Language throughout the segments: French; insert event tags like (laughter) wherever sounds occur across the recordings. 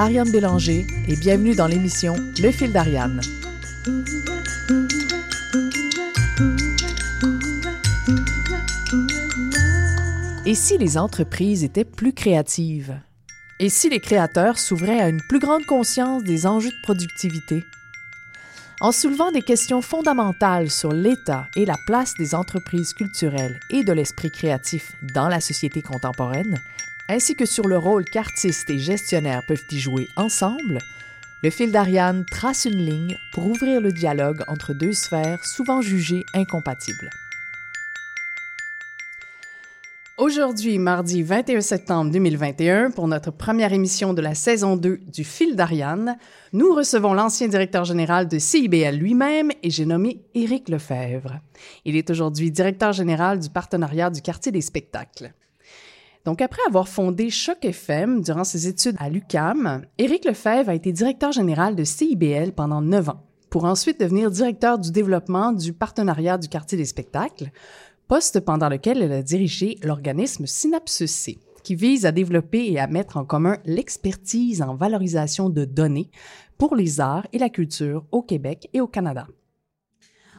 Ariane Bélanger et bienvenue dans l'émission Le fil d'Ariane. Et si les entreprises étaient plus créatives? Et si les créateurs s'ouvraient à une plus grande conscience des enjeux de productivité? En soulevant des questions fondamentales sur l'état et la place des entreprises culturelles et de l'esprit créatif dans la société contemporaine, ainsi que sur le rôle qu'artistes et gestionnaires peuvent y jouer ensemble, le fil d'Ariane trace une ligne pour ouvrir le dialogue entre deux sphères souvent jugées incompatibles. Aujourd'hui, mardi 21 septembre 2021, pour notre première émission de la saison 2 du Fil d'Ariane, nous recevons l'ancien directeur général de CIBL lui-même et j'ai nommé Éric Lefebvre. Il est aujourd'hui directeur général du partenariat du quartier des spectacles. Donc, après avoir fondé Choc FM durant ses études à l'UCAM, Éric Lefebvre a été directeur général de CIBL pendant neuf ans, pour ensuite devenir directeur du développement du partenariat du quartier des spectacles, poste pendant lequel elle a dirigé l'organisme Synapse qui vise à développer et à mettre en commun l'expertise en valorisation de données pour les arts et la culture au Québec et au Canada.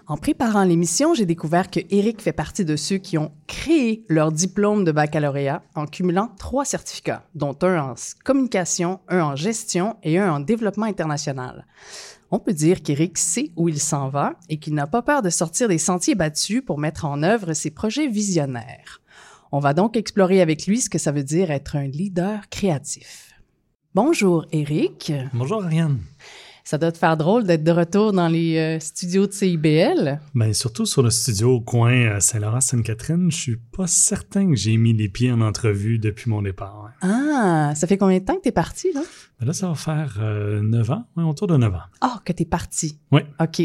En préparant l'émission, j'ai découvert que Eric fait partie de ceux qui ont créé leur diplôme de baccalauréat en cumulant trois certificats, dont un en communication, un en gestion et un en développement international. On peut dire qu'Éric sait où il s'en va et qu'il n'a pas peur de sortir des sentiers battus pour mettre en œuvre ses projets visionnaires. On va donc explorer avec lui ce que ça veut dire être un leader créatif. Bonjour Éric. Bonjour Ariane. Ça doit te faire drôle d'être de retour dans les euh, studios de CIBL. Bien, surtout sur le studio au coin euh, Saint-Laurent-Sainte-Catherine, je suis pas certain que j'ai mis les pieds en entrevue depuis mon départ. Ah, ça fait combien de temps que tu es parti, là? Ben là, ça va faire euh, neuf ans, autour de neuf ans. Ah, que tu es parti. Oui. OK.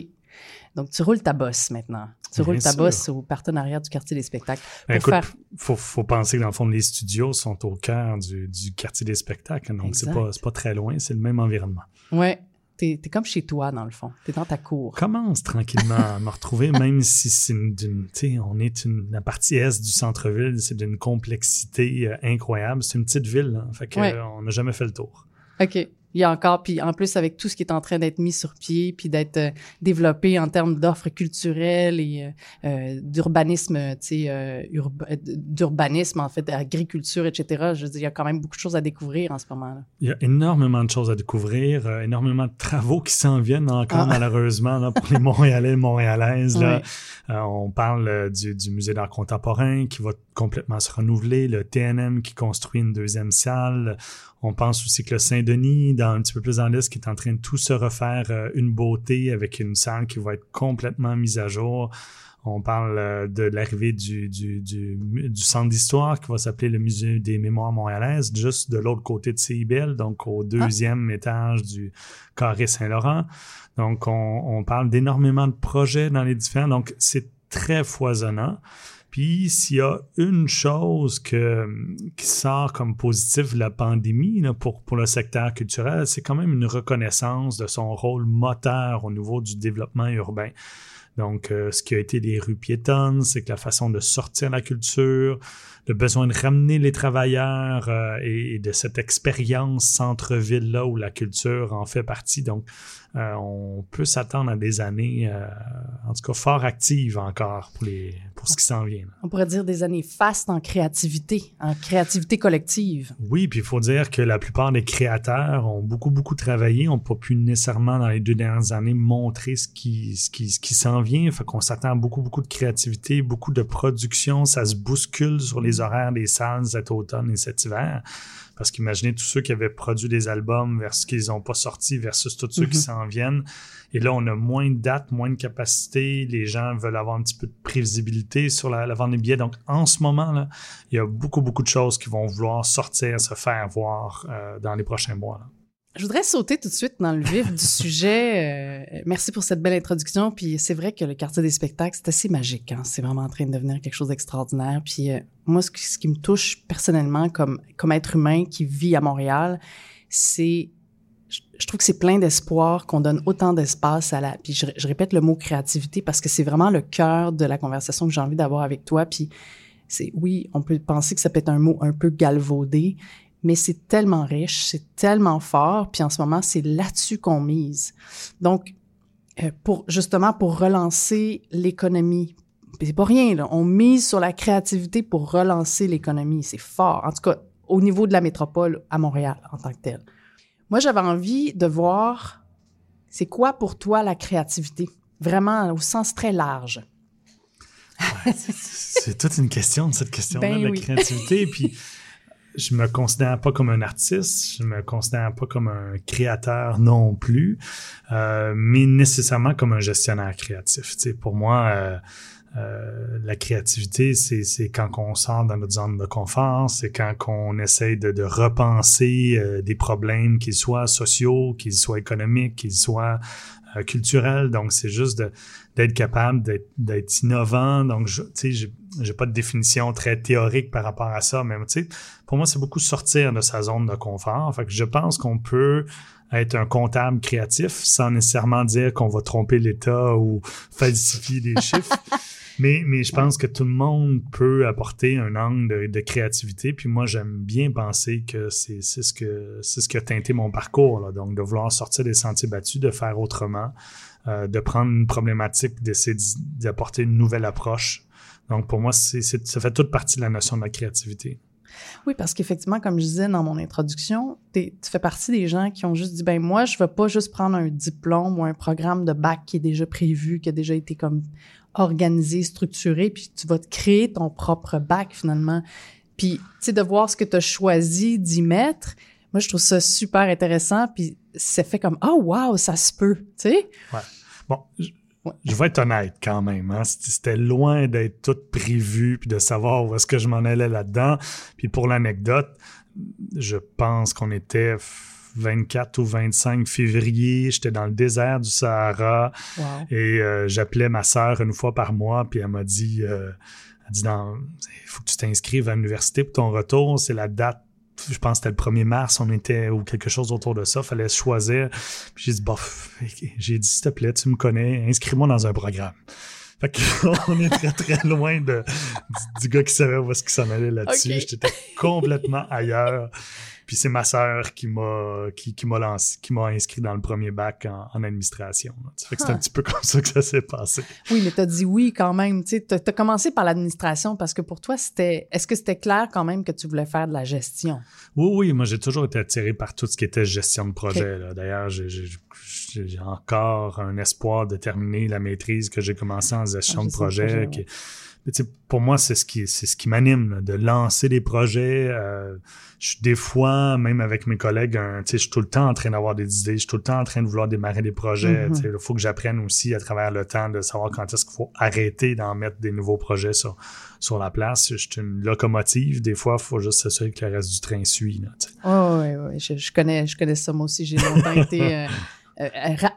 Donc, tu roules ta bosse maintenant. Tu roules ta bosse au partenariat du quartier des spectacles. Ben, écoute, faut, faut penser que dans le fond, les studios sont au cœur du, quartier des spectacles. Donc, c'est pas, pas très loin, c'est le même environnement. Oui, T'es es comme chez toi, dans le fond. T'es dans ta cour. Commence tranquillement à me retrouver, même si c'est d'une, on est une, la partie est du centre-ville, c'est d'une complexité euh, incroyable. C'est une petite ville, hein. fait que, on n'a jamais fait le tour. OK il y a encore, puis en plus avec tout ce qui est en train d'être mis sur pied, puis d'être euh, développé en termes d'offres culturelles et euh, euh d'urbanisme, tu sais, euh, d'urbanisme en fait, d'agriculture, etc. Je veux dire, il y a quand même beaucoup de choses à découvrir en ce moment-là. Il y a énormément de choses à découvrir, énormément de travaux qui s'en viennent encore ah. (laughs) malheureusement là, pour les Montréalais, Montréalaises. Là. on parle du, du musée d'art contemporain qui va complètement se renouveler, le TNM qui construit une deuxième salle. On pense aussi que le Saint-Denis, dans un petit peu plus dans l'est, qui est en train de tout se refaire euh, une beauté avec une salle qui va être complètement mise à jour. On parle euh, de l'arrivée du, du, du, du, centre d'histoire qui va s'appeler le Musée des Mémoires montréalaises, juste de l'autre côté de CIBL, donc au deuxième étage du Carré Saint-Laurent. Donc, on, on parle d'énormément de projets dans les différents. Donc, c'est très foisonnant. Puis s'il y a une chose que, qui sort comme positif de la pandémie pour, pour le secteur culturel, c'est quand même une reconnaissance de son rôle moteur au niveau du développement urbain. Donc, euh, ce qui a été les rues piétonnes, c'est que la façon de sortir la culture, le besoin de ramener les travailleurs euh, et, de cette expérience centre-ville-là où la culture en fait partie. Donc, euh, on peut s'attendre à des années, euh, en tout cas, fort actives encore pour, les, pour ce qui s'en vient. On pourrait dire des années fastes en créativité, en créativité collective. Oui, puis il faut dire que la plupart des créateurs ont beaucoup, beaucoup travaillé, n'ont pas pu nécessairement dans les deux dernières années montrer ce qui, ce qui, ce qui s'en vient. Fait qu'on s'attend à beaucoup, beaucoup de créativité, beaucoup de production. Ça se bouscule sur les horaires des salles cet automne et cet hiver. Parce qu'imaginez tous ceux qui avaient produit des albums versus qu'ils n'ont pas sorti versus tous ceux qui mhm. s'en viennent. Et là, on a moins de dates, moins de capacité. Les gens veulent avoir un petit peu de prévisibilité sur la, vente des billets. Donc, en ce moment, là, il y a beaucoup, beaucoup de choses qui vont vouloir sortir, se faire voir euh, dans les prochains mois. Je voudrais sauter tout de suite dans le vif du (laughs) sujet. Euh, merci pour cette belle introduction. Puis c'est vrai que le quartier des spectacles, c'est assez magique. Hein? C'est vraiment en train de devenir quelque chose d'extraordinaire. Puis euh, moi, ce qui, me touche personnellement comme, comme être humain qui vit à Montréal, c'est... Je, trouve que c'est plein d'espoir qu'on donne autant d'espace à la... Puis je, je, répète le mot créativité parce que c'est vraiment le cœur de la conversation que j'ai envie d'avoir avec toi. Puis c'est... Oui, on peut penser que ça peut être un mot un peu galvaudé, mais c'est tellement riche, c'est tellement fort, puis en ce moment, c'est là-dessus qu'on mise. Donc, euh, pour justement pour relancer l'économie, c'est pas rien, là. on mise sur la créativité pour relancer l'économie, c'est fort. En tout cas, au niveau de la métropole à Montréal en tant que telle. Moi, j'avais envie de voir, c'est quoi pour toi la créativité? Vraiment au sens très large. c'est toute une question, cette question-là ben de la créativité. Puis (laughs) je me considère pas comme un artiste, je me considère pas comme un créateur non plus, euh, mais nécessairement comme un gestionnaire créatif. Tu sais, pour moi, euh, euh, la créativité, c'est quand on sort dans notre zone de confort, c'est quand on essaye de, de repenser euh, des problèmes, qu'ils soient sociaux, qu'ils soient économiques, qu'ils soient euh, culturels. Donc, c'est juste d'être capable d'être innovant. Donc, tu sais, j'ai pas de définition très théorique par rapport à ça, mais tu sais, pour moi, c'est beaucoup sortir de sa zone de confort. Fait que je pense qu'on peut être un comptable créatif sans nécessairement dire qu'on va tromper l'État ou falsifier des (laughs) chiffres. Mais, mais je pense que tout le monde peut apporter un angle de, créativité. Puis moi, j'aime bien penser que c'est ce que c'est ce qui a teinté mon parcours. Là. Donc, de vouloir sortir des sentiers battus, de faire autrement, euh, de prendre une problématique, d'essayer d'apporter une nouvelle approche. Donc, pour moi, ça fait toute partie de la notion de la créativité. Oui, parce qu'effectivement, comme je disais dans mon introduction, tu fais partie des gens qui ont juste dit, ben moi, je ne veux pas juste prendre un diplôme ou un programme de bac qui est déjà prévu, qui a déjà été comme organisé, structuré, puis tu vas te créer ton propre bac finalement. Puis, tu sais, de voir ce que tu as choisi d'y mettre, moi, je trouve ça super intéressant, puis c'est fait comme, oh wow, ça se peut, tu sais? Ouais. Bon, je vais être honnête quand même. Hein? C'était loin d'être tout prévu puis de savoir où est-ce que je m'en allais là-dedans. Puis pour l'anecdote, je pense qu'on était 24 ou 25 février. J'étais dans le désert du Sahara et euh, j'appelais ma sœur une fois par mois. Puis elle m'a dit, euh, elle dit il faut que tu t'inscrives à l'université pour ton retour. C'est la date je pense que c'était le 1er mars, on était, ou quelque chose autour de ça, fallait choisir. Puis j'ai dit, bof, j'ai dit, s'il te plaît, tu me connais, inscris-moi dans un programme. Fait qu'on (laughs) est très, très loin de, du, gars qui savait où est-ce qu'il s'en allait là-dessus. J'étais complètement ailleurs. Puis c'est ma sœur qui m'a qui, qui m'a lancé, qui m'a inscrit dans le premier bac en, administration. Ça fait que c'est un ah. petit peu comme ça que ça s'est passé. Oui, mais tu as dit oui quand même. Tu as, commencé par l'administration parce que pour toi, c'était. Est-ce que c'était clair quand même que tu voulais faire de la gestion? Oui, oui. Moi, j'ai toujours été attiré par tout ce qui était gestion de projet. D'ailleurs, j'ai encore un espoir de terminer la maîtrise que j'ai commencé en gestion ah, de projet. Pour moi, c'est ce qui, c'est ce qui m'anime, de lancer des projets. Euh, je suis des fois, même avec mes collègues, je suis tout le temps en train d'avoir des idées, je suis tout le temps en train de vouloir démarrer des projets. Mm-hmm. Il faut que j'apprenne aussi à travers le temps de savoir quand est-ce qu'il faut arrêter d'en mettre des nouveaux projets sur, sur la place. Je suis une locomotive. Des fois, il faut juste s'assurer que le reste du train suit. oh, oui, oui. Je, connais, je connais ça moi aussi. J'ai longtemps été... (laughs) Euh, euh,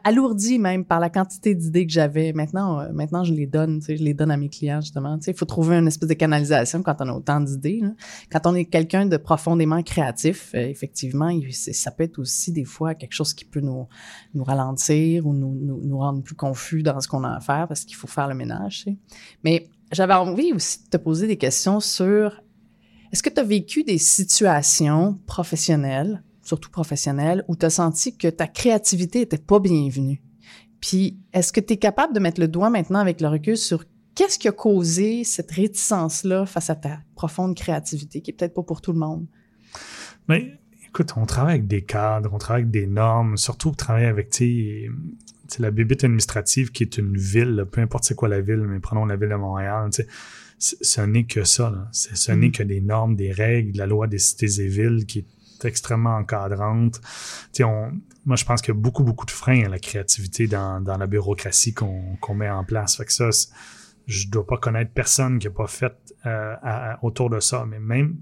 alourdi même par la quantité d'idées que j'avais. Maintenant, euh, maintenant, je les donne, tu sais, je les donne à mes clients justement. Tu sais, il faut trouver une espèce de canalisation quand on a autant d'idées. Quand on est quelqu'un de profondément créatif, euh, effectivement, ça peut être aussi des fois quelque chose qui peut nous nous ralentir ou nous, nous, nous rendre plus confus dans ce qu'on a à faire parce qu'il faut faire le ménage. Mais j'avais envie aussi de te poser des questions sur est-ce que tu as vécu des situations professionnelles surtout professionnel, où tu as senti que ta créativité était pas bienvenue. Puis, est-ce que tu es capable de mettre le doigt maintenant avec le recul sur qu'est-ce qui a causé cette réticence-là face à ta profonde créativité, qui est peut-être pas pour tout le monde? Mais écoute, on travaille avec des cadres, on travaille avec des normes, surtout on travaille avec, tu sais, la bibite administrative qui est une ville, peu importe c'est quoi la ville, mais prenons la ville de Montréal, tu sais, ce n'est que ça. Là. Ce n'est mm. que des normes, des règles, la loi des cités et villes qui est extrêmement encadrante. On, moi, je pense qu'il y a beaucoup, beaucoup de freins à la créativité dans, la bureaucratie qu'on met en place. Fait que ça, je dois pas connaître personne qui n'a pas fait euh, autour de ça. Mais même,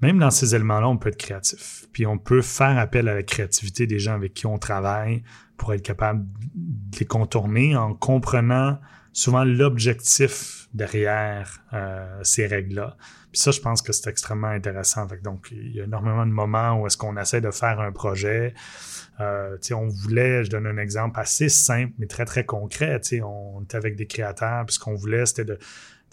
même dans ces éléments-là, on peut être créatif. Puis on peut faire appel à la créativité des gens avec qui on travaille pour être capable de les contourner en comprenant souvent l'objectif derrière euh, ces règles-là. Ça, je pense que c'est extrêmement intéressant. donc, il y a énormément de moments où est-ce qu'on essaie de faire un projet. Euh, on voulait, je donne un exemple assez simple, mais très, très concret. On était avec des créateurs, puis ce qu'on voulait, c'était de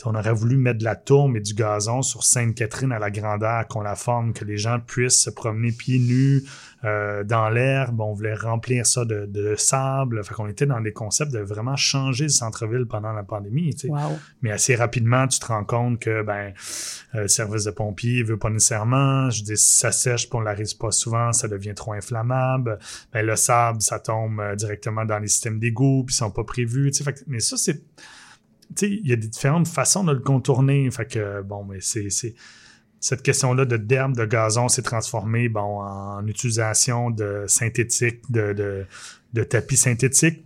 on aurait voulu mettre de la tourme et du gazon sur Sainte-Catherine à la grandeur qu'on la forme, que les gens puissent se promener pieds nus euh, dans l'herbe. On voulait remplir ça de, de, sable. Fait qu'on était dans des concepts de vraiment changer le centre-ville pendant la pandémie. Tu sais. Mais assez rapidement, tu te rends compte que ben, euh, le service de pompiers veut pas nécessairement. Je dis, si ça sèche et on l'arrive pas souvent, ça devient trop inflammable. Ben, le sable, ça tombe euh, directement dans les systèmes d'égout, puis ils sont pas prévus. Tu sais. Fait, mais ça, c'est il y a différentes façons de le contourner. Bon, mais c'est, cette question-là de d'herbe, de gazon s'est transformée, bon, en utilisation de synthétique, de, de, de tapis synthétiques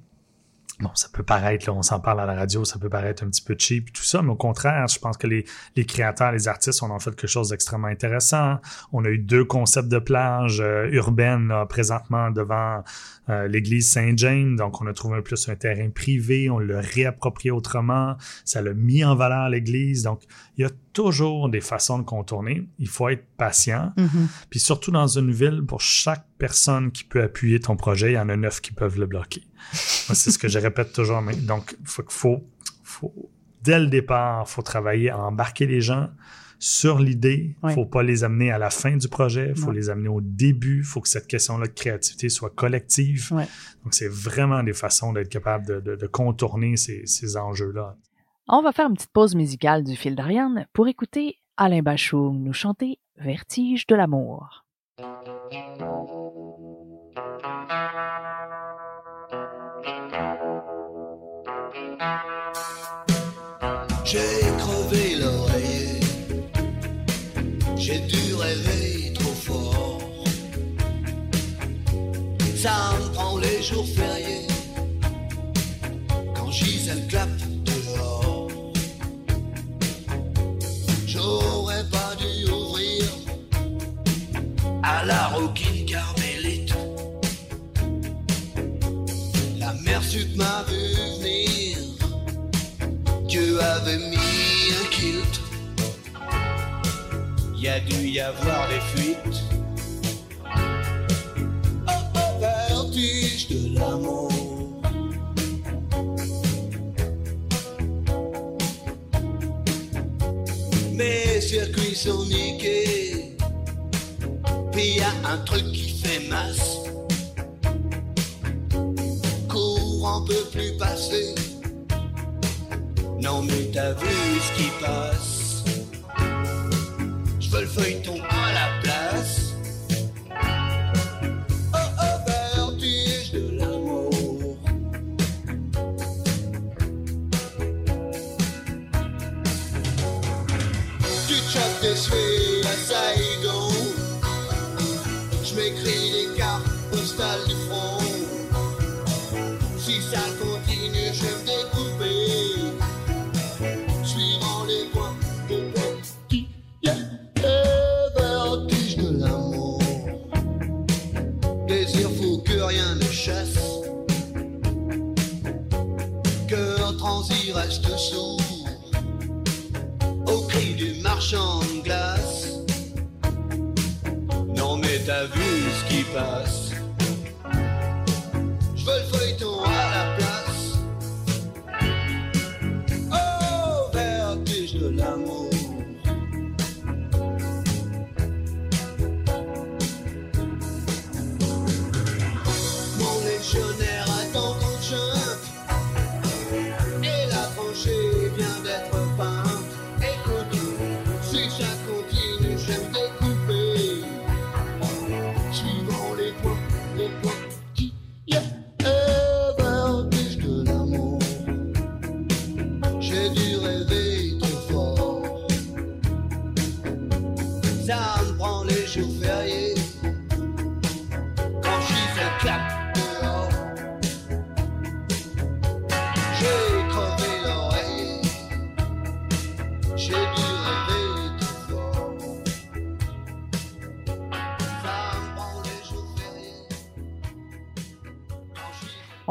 bon, ça peut paraître, là, on s'en parle à la radio, ça peut paraître un petit peu cheap et tout ça, mais au contraire, je pense que les, les créateurs, les artistes, on en fait quelque chose d'extrêmement intéressant. On a eu deux concepts de plage euh, urbaine présentement devant euh, l'église Saint-James, donc on a trouvé un plus un terrain privé, on l'a réapproprié autrement, ça l'a mis en valeur l'église, donc il y a toujours des façons de contourner. Il faut être patient. Mm-hmm. Puis surtout dans une ville, pour chaque personne qui peut appuyer ton projet, il y en a neuf qui peuvent le bloquer. C'est ce que je répète toujours. Donc, faut, faut, faut, dès le départ, il faut travailler à embarquer les gens sur l'idée. Il ne faut pas les amener à la fin du projet. Il faut les amener au début. Il faut que cette question-là de créativité soit collective. Donc, c'est vraiment des façons d'être capable de, contourner ces, ces enjeux-là. On va faire une petite pause musicale du fil d'Ariane pour écouter Alain Bachung nous chanter Vertige de l'amour. Ça me prend les jours fériés quand Gisèle clappe la roquine carmélite. La mer sud m'a vu venir. Dieu avait mis un kilt. Y a dû y avoir des fuites. De l'amour. Mes circuits sont niqués il y a un truc qui fait masse. Courant peut plus passer. Non mais t'as vu ce qui passe. Je veux le feuilleton Si ça continue, je vais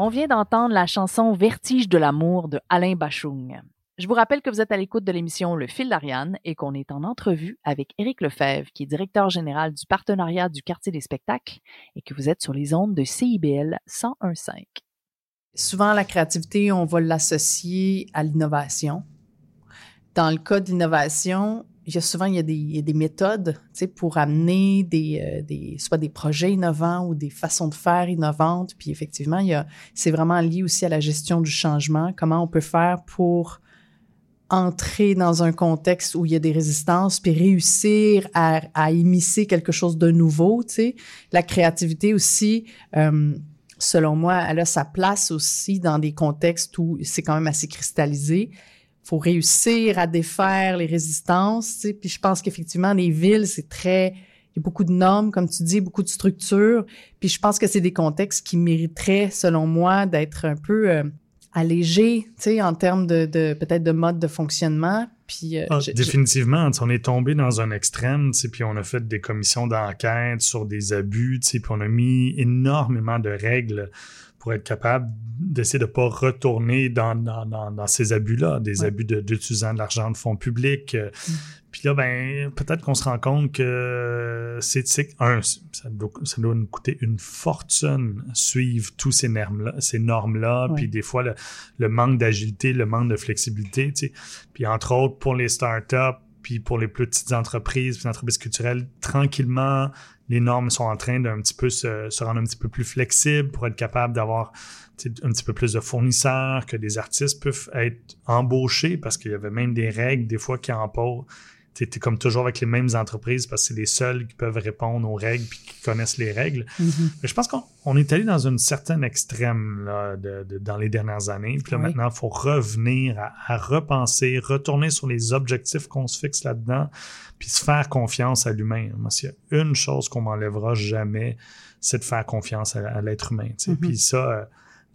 On vient d'entendre la chanson Vertige de l'amour de Alain Bachung. Je vous rappelle que vous êtes à l'écoute de l'émission Le fil d'Ariane et qu'on est en entrevue avec Éric Lefebvre, qui est directeur général du partenariat du quartier des spectacles et que vous êtes sur les ondes de CIBL 101.5. Souvent, la créativité, on va l'associer à l'innovation. dans le cas de l'innovation, il y a souvent il y a des, il y a des méthodes pour amener euh, des, soit des projets innovants ou des façons de faire innovantes. Puis effectivement, c'est vraiment lié aussi à la gestion du changement. Comment on peut faire pour entrer dans un contexte où il y a des résistances, puis réussir à, à quelque chose de nouveau. Tu sais. La créativité aussi, euh, selon moi, elle a sa place aussi dans des contextes où c'est quand même assez cristallisé faut réussir à défaire les résistances. Tu sais. Puis je pense qu'effectivement, les villes, c'est très... Il y a beaucoup de normes, comme tu dis, beaucoup de structures. Puis je pense que c'est des contextes qui mériteraient, selon moi, d'être un peu euh, allégés, tu sais, en termes de, de peut-être de mode de fonctionnement. Puis, euh, ah, définitivement, on est tombé dans un extrême, puis on a fait des commissions d'enquête sur des abus, puis on a mis énormément de règles pour être capable d'essayer de pas retourner dans, dans, dans, dans ces abus-là, des Ouais. abus d'utilisant de, l'argent de fonds publics. euh, Puis là, ben, peut-être qu'on se rend compte que c'est, un, ça doit, ça doit nous coûter une fortune suivre tous ces normes-là, ces normes-là, Ouais. puis des fois le, le manque d'agilité, le manque de flexibilité, tu sais. Puis entre autres, pour les startups, puis pour les plus petites entreprises, les entreprises culturelles, tranquillement, les normes sont en train d'un petit peu se, rendre un petit peu plus flexibles pour être capable d'avoir un petit peu plus de fournisseurs, que des artistes peuvent être embauchés parce qu'il y avait même des règles des fois qui emposent. Tu es comme toujours avec les mêmes entreprises parce que c'est les seuls qui peuvent répondre aux règles puis qui connaissent les règles. Mhm. Mais je pense qu'on on est allé dans une certaine extrême là, de, de- dans les dernières années. Puis là, Oui. maintenant, il faut revenir à, à repenser, retourner sur les objectifs qu'on se fixe là-dedans, puis se faire confiance à l'humain. Moi, s'il y a une chose qu'on m'enlèvera jamais, c'est de faire confiance à, à l'être humain. Mhm. Puis ça, euh,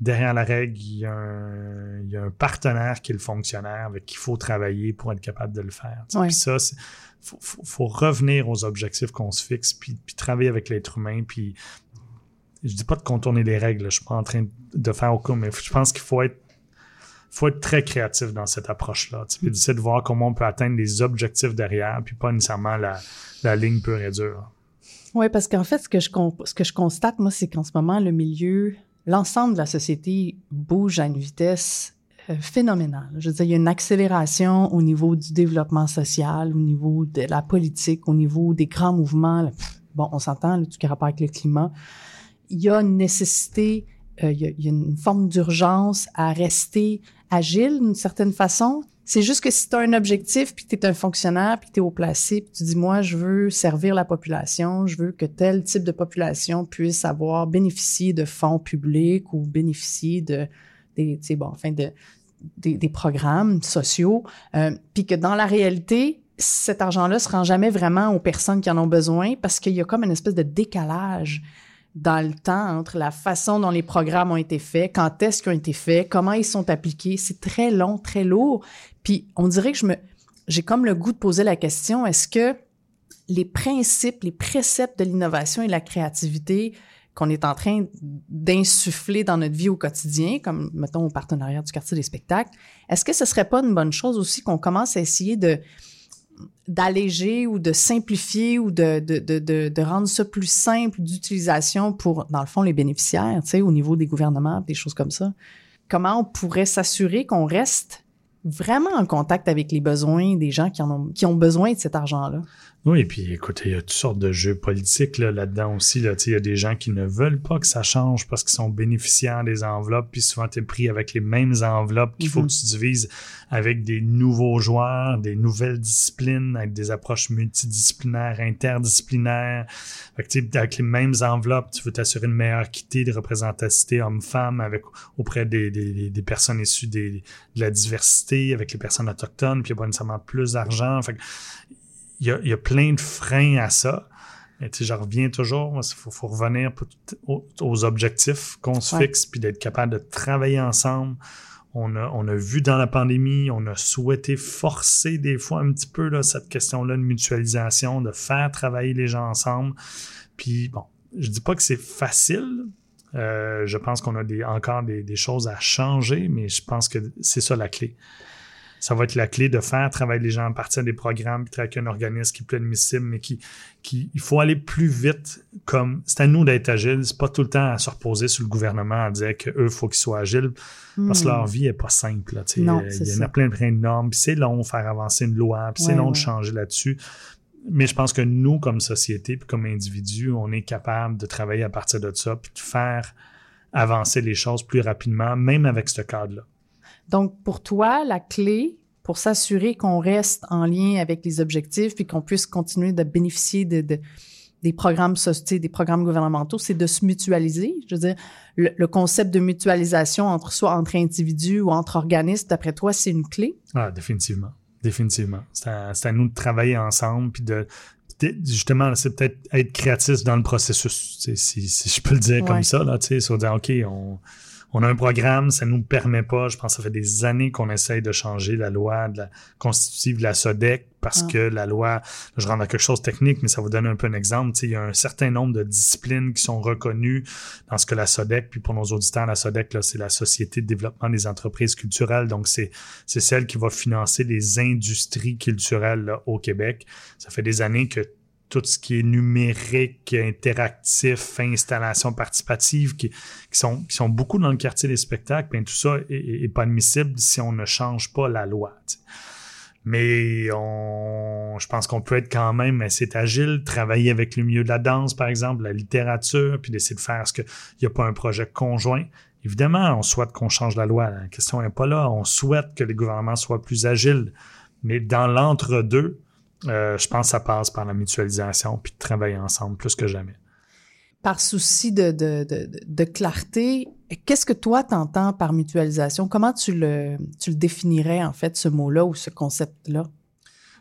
derrière la règle, il y, a un, il y a un partenaire qui est le fonctionnaire avec qui il faut travailler pour être capable de le faire. Puis ça, c'est faut, faut, faut revenir aux objectifs qu'on se fixe, puis, puis travailler avec l'être humain, puis je dis pas de contourner les règles, je suis pas en train de faire aucun, mais je pense qu'il faut être faut être très créatif dans cette approche-là. Puis d'essayer de voir comment on peut atteindre les objectifs derrière, puis pas nécessairement la, la ligne pure et dure. Oui, parce qu'en fait, ce que je, con- ce que je constate, moi, c'est qu'en ce moment, le milieu, l'ensemble de la société bouge à une vitesse euh, phénoménale. Je veux dire, il y a une accélération au niveau du développement social, au niveau de la politique, au niveau des grands mouvements. Bon, on s'entend, tout qui rapport avec le climat. Il y a une nécessité, euh, il y a une forme d'urgence à rester agile d'une certaine façon. C'est juste que si tu as un objectif, puis que tu es un fonctionnaire, puis que tu es au placé, puis tu dis, moi, je veux servir la population, je veux que tel type de population puisse avoir bénéficié de fonds publics ou bénéficier de, des, bon, enfin, de, des, des programmes sociaux, euh, puis que dans la réalité, cet argent-là se rend jamais vraiment aux personnes qui en ont besoin parce qu'il y a comme une espèce de décalage dans le temps entre la façon dont les programmes ont été faits, quand est-ce qu'ils ont été faits, comment ils sont appliqués. C'est très long, très lourd. Puis on dirait que je me, j'ai comme le goût de poser la question, est-ce que les principes, les préceptes de l'innovation et de la créativité qu'on est en train d'insuffler dans notre vie au quotidien, comme mettons au partenariat du quartier des spectacles, est-ce que ce serait pas une bonne chose aussi qu'on commence à essayer de d'alléger ou de simplifier ou de, rendre ça plus simple d'utilisation pour, dans le fond, les bénéficiaires, tu sais, au niveau des gouvernements, des choses comme ça. Comment on pourrait s'assurer qu'on reste vraiment en contact avec les besoins des gens qui ont besoin de cet argent-là? Oui, et puis écoute, il y a toutes sortes de jeux politiques là, là-dedans aussi. Là. Tu sais, Il y a des gens qui ne veulent pas que ça change parce qu'ils sont bénéficiaires des enveloppes, puis souvent tu es pris avec les mêmes enveloppes qu'il faut Mhm. que tu divises avec des nouveaux joueurs, des nouvelles disciplines, avec des approches multidisciplinaires, interdisciplinaires. Fait que, tu sais, avec les mêmes enveloppes, tu veux t'assurer une meilleure équité de représentativité homme-femme avec auprès des, des, des personnes issues des, de la diversité, avec les personnes autochtones, puis il n'y a pas nécessairement plus d'argent. Fait que, il y, a, il y a plein de freins à ça. Et tu sais, je reviens toujours, il faut, faut revenir aux, aux objectifs qu'on se Ouais. fixe, puis d'être capable de travailler ensemble. On a, on a vu dans la pandémie, on a souhaité forcer des fois un petit peu là, cette question-là de mutualisation, de faire travailler les gens ensemble. Puis bon, je dis pas que c'est facile. Euh, je pense qu'on a des, encore des, des choses à changer, mais je pense que c'est ça la clé. Ça va être la clé de faire travailler les gens à partir des programmes, puis travailler avec un organisme qui est plus admissible, mais qui, qui, il faut aller plus vite. Comme c'est à nous d'être agiles, c'est pas tout le temps à se reposer sur le gouvernement à dire que eux faut qu'ils soient agiles, parce que Hmm. leur vie est pas simple. Là. Non, il c'est y en a plein, plein de normes, puis c'est long de faire avancer une loi, puis c'est long ouais. de changer là-dessus. Mais je pense que nous, comme société, puis comme individus, on est capable de travailler à partir de ça, puis de faire avancer les choses plus rapidement, même avec ce cadre-là. Donc, pour toi, la clé pour s'assurer qu'on reste en lien avec les objectifs puis qu'on puisse continuer de bénéficier de, de- des programmes sociaux, des programmes gouvernementaux, c'est de se mutualiser. Je veux dire, le, le concept de mutualisation entre soit entre individus ou entre organismes, d'après toi, c'est une clé? Ah, définitivement. Définitivement. C'est à, nous de travailler ensemble, puis de, de- justement, c'est peut-être être créatif dans le processus, si, si je peux le dire Ouais. comme ça, là, tu sais, sur dire, OK, on, on a un programme, ça nous permet pas, je pense que ça fait des années qu'on essaye de changer la loi de la constitutive de la SODEC parce Ah. que la loi, je rentre dans quelque chose de technique, mais ça vous donne un peu un exemple, tu sais, il y a un certain nombre de disciplines qui sont reconnues dans ce que la SODEC, puis pour nos auditeurs, la SODEC, là, c'est la Société de développement des entreprises culturelles, donc c'est c'est celle qui va financer les industries culturelles là, au Québec. Ça fait des années que tout ce qui est numérique, interactif, installation participative, qui, sont, beaucoup dans le quartier des spectacles, ben, tout ça est, est- est pas admissible si on ne change pas la loi. Mais je pense qu'on peut être quand même assez agile, travailler avec le milieu de la danse, par exemple, la littérature, puis d'essayer de faire ce qu'il n'y a pas un projet conjoint. Évidemment, on souhaite qu'on change la loi. La question n'est pas là. On souhaite que les gouvernements soient plus agiles. Mais dans l'entre-deux, euh, je pense que ça passe par la mutualisation puis de travailler ensemble plus que jamais. Par souci de, clarté, qu'est-ce que toi t'entends par mutualisation? Comment tu le définirais, en fait, ce mot-là ou ce concept-là?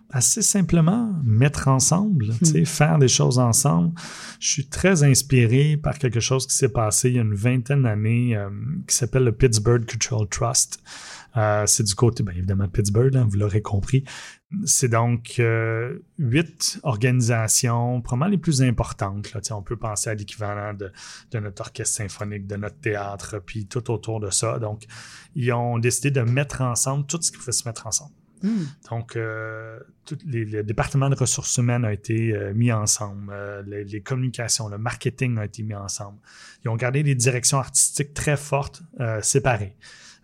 Assez simplement, mettre ensemble, sais, faire des choses ensemble. Je suis très inspiré par quelque chose qui s'est passé il y a une vingtaine d'années euh, qui s'appelle le Pittsburgh Cultural Trust. Euh, c'est du côté, bien évidemment, de Pittsburgh, hein, vous l'aurez compris. C'est donc euh, huit organisations, probablement les plus importantes. Là, on peut penser à l'équivalent de, de notre orchestre symphonique, de notre théâtre, puis tout autour de ça. Donc, ils ont décidé de mettre ensemble tout ce qui pouvait se mettre ensemble. Hmm. Donc, euh, les, le département de ressources humaines a été euh, mis ensemble. Euh, les, communications, le marketing a été mis ensemble. Ils ont gardé des directions artistiques très fortes, euh, séparées.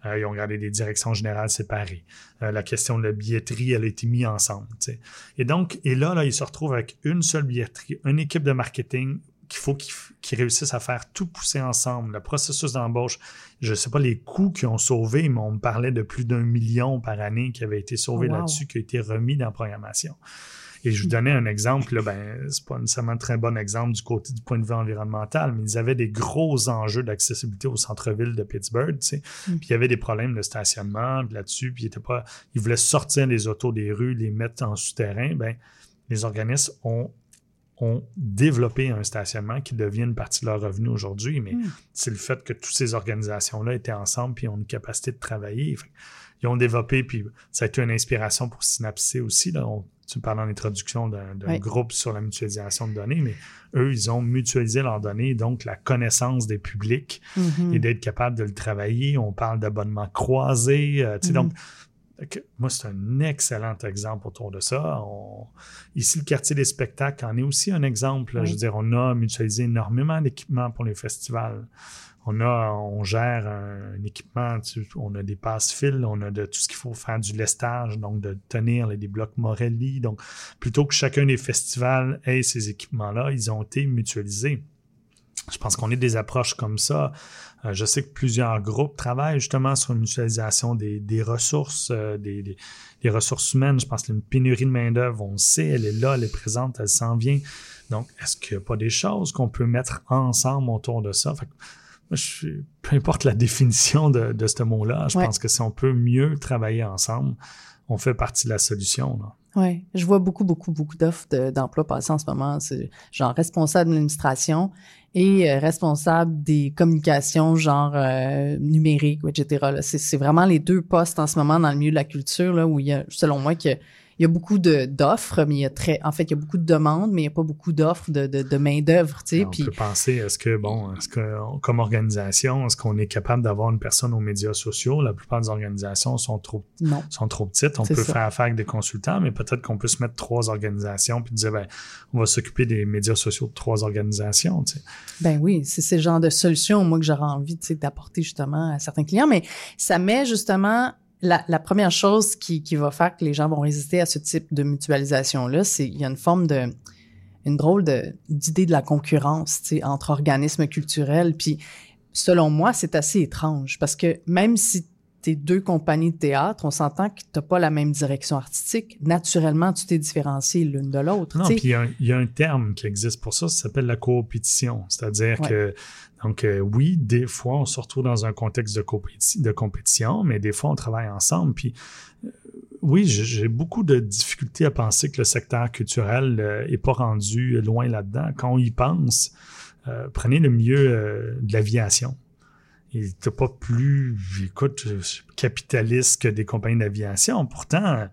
Ils ont gardé des directions générales séparées. La question de la billetterie, elle a été mise ensemble. Et donc, et là, là, ils se retrouvent avec une seule billetterie, une équipe de marketing qu'il faut qu'ils réussissent à faire tout pousser ensemble. Le processus d'embauche, je ne sais pas les coûts qu'ils ont sauvés, mais on me parlait de plus d'un million par année qui avait été sauvé Oh, wow. là-dessus, qui a été remis dans la programmation. Et je vous donnais un exemple, là, ben, c'est pas nécessairement un très bon exemple du côté du point de vue environnemental, mais ils avaient des gros enjeux d'accessibilité au centre-ville de Pittsburgh, tu sais. Mm. Puis il y avait des problèmes de stationnement puis là-dessus, puis ils étaient pas, ils voulaient sortir les autos des rues, les mettre en souterrain. Ben, les organismes ont ont développé un stationnement qui devient une partie de leur revenu aujourd'hui, mais Mm. c'est le fait que toutes ces organisations-là étaient ensemble puis ont une capacité de travailler. Ils ont développé, puis ça a été une inspiration pour Synapsé aussi. Là. On- tu parles en introduction d'un Oui. groupe sur la mutualisation de données, mais eux, ils ont mutualisé leurs données, donc la connaissance des publics Mhm. et d'être capable de le travailler. On parle d'abonnements croisés. euh. Donc, que- moi, c'est un excellent exemple autour de ça. On- ici, le quartier des spectacles en est aussi un exemple. Oui. Je veux dire, on a mutualisé énormément d'équipements pour les festivals. On a, on gère un, un équipement, tu- on a des passes-fils, on a de tout ce qu'il faut faire du lestage, donc de tenir les, des blocs Morelli. Donc, plutôt que chacun des festivals ait ces équipements-là, ils ont été mutualisés. Je pense qu'on est des approches comme ça. Euh, je sais que plusieurs groupes travaillent justement sur une mutualisation des, des ressources, euh, des, des- des ressources humaines. Je pense qu'il y a une pénurie de main-d'œuvre. On le sait, elle est là, elle est présente, elle s'en vient. Donc, est-ce qu'il n'y a pas des choses qu'on peut mettre ensemble autour de ça? Fait que moi, je suis- peu importe la (laughs) définition de, de ce mot-là, je Ouais. pense que si on peut mieux travailler ensemble, on fait partie de la solution. Là. Oui, je vois beaucoup, beaucoup, beaucoup d'offres de- d'emploi passer en ce moment. C'est genre responsable de l'administration et euh, responsable des communications, genre euh, numérique, etc. C'est vraiment les deux postes en ce moment dans le milieu de la culture là, où il y a, selon moi, qu'il il y a beaucoup d'offres, mais il y a très, en fait, il y a beaucoup de demandes, mais il n'y a pas beaucoup d'offres de, de, de main d'œuvre, tu sais. On Puis peut penser, est-ce que, bon, est-ce que, comme organisation, est-ce qu'on est capable d'avoir une personne aux médias sociaux? La plupart des organisations sont trop, non. sont trop petites. On peut ça. faire affaire avec des consultants, mais peut-être qu'on peut se mettre trois organisations puis dire, ben, on va s'occuper des médias sociaux de trois organisations, tu sais. Ben oui, c'est ce genre de solution, moi, que j'aurais envie, tu sais, d'apporter justement à certains clients. Mais ça met justement la, première chose qui, va faire que les gens vont résister à ce type de mutualisation-là, c'est il y a une forme de une drôle de d'idée de la concurrence, entre organismes culturels. Puis, selon moi, c'est assez étrange parce que même si t'es deux compagnies de théâtre, on s'entend que t'as pas la même direction artistique. Naturellement, tu t'es différencié l'une de l'autre. Non, tu puis il y, a un- il y a un terme qui existe pour ça, ça s'appelle la coopétition. C'est-à-dire Ouais. que, donc, euh, oui, des fois, on se retrouve dans un contexte de, compéti- de compétition, mais des fois, on travaille ensemble. Puis, euh, oui, j'ai beaucoup de difficultés à penser que le secteur culturel euh, est pas rendu loin là-dedans. Quand on y pense, euh, prenez le milieu euh, de l'aviation. Il n'était pas plus, écoute, capitaliste que des compagnies d'aviation. Pourtant,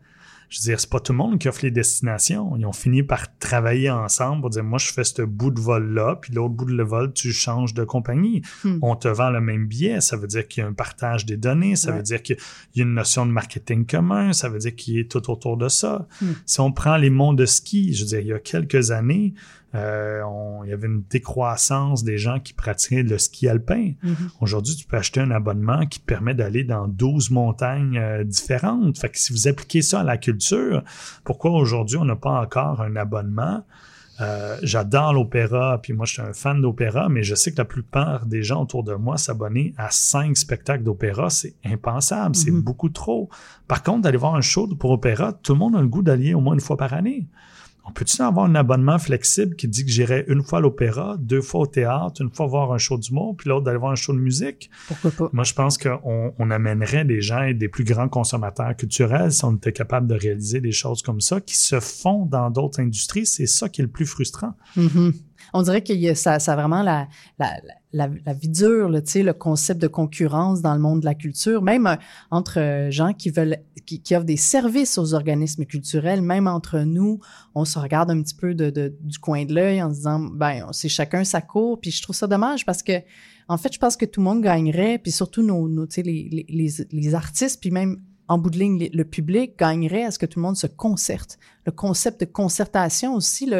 je veux dire, c'est pas tout le monde qui offre les destinations. Ils ont fini par travailler ensemble pour dire, moi, je fais ce bout de vol-là, puis l'autre bout de le vol, tu changes de compagnie. Hmm. On te vend le même billet. Ça veut dire qu'il y a un partage des données. Ça Ouais. veut dire qu'il y a une notion de marketing commun. Ça veut dire qu'il est tout autour de ça. Hmm. Si on prend les monts de ski, je veux dire, il y a quelques années, euh, on- il y avait une décroissance des gens qui pratiquaient le ski alpin. Mhm. Aujourd'hui, tu peux acheter un abonnement qui te permet d'aller dans 12 montagnes euh, différentes. Fait que si vous appliquez ça à la culture, pourquoi aujourd'hui on n'a pas encore un abonnement? Euh, J'adore l'opéra, puis moi je suis un fan d'opéra, mais je sais que la plupart des gens autour de moi s'abonner à cinq spectacles d'opéra, c'est impensable, c'est Mhm. beaucoup trop. Par contre, d'aller voir un show pour opéra, tout le monde a le goût d'aller au moins une fois par année. On peut-tu avoir un abonnement flexible qui dit que j'irai une fois à l'opéra, deux fois au théâtre, une fois voir un show d'humour, puis l'autre d'aller voir un show de musique? Pourquoi pas? Moi, je pense qu'on on amènerait des gens et des plus grands consommateurs culturels si on était capable de réaliser des choses comme ça qui se font dans d'autres industries. C'est ça qui est le plus frustrant. Mhm. On dirait que ça, ça a vraiment la, la, la, la vie dure, là, le concept de concurrence dans le monde de la culture, même euh, entre euh, gens qui veulent, qui, qui offrent des services aux organismes culturels, même entre nous, on se regarde un petit peu de, de- du coin de l'œil en se disant, ben, c'est chacun sa cour, puis je trouve ça dommage parce que, en fait, je pense que tout le monde gagnerait, puis surtout nos, nos les, les artistes, puis même en bout de ligne, le public gagnerait à ce que tout le monde se concerte. Le concept de concertation aussi,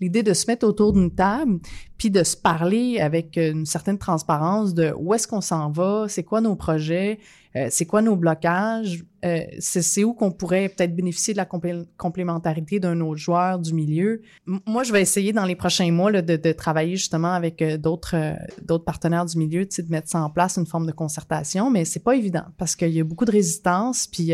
l'idée de se mettre autour d'une table, puis de se parler avec une certaine transparence de où est-ce qu'on s'en va, c'est quoi nos projets, euh, c'est quoi nos blocages, euh, c'est, où qu'on pourrait peut-être bénéficier de la complé- complémentarité d'un autre joueur du milieu? M- moi, je vais essayer dans les prochains mois là, de, de travailler justement avec euh, d'autres, d'autres partenaires du milieu, de mettre ça en place, une forme de concertation, mais c'est pas évident parce qu'il y a beaucoup de résistance, puis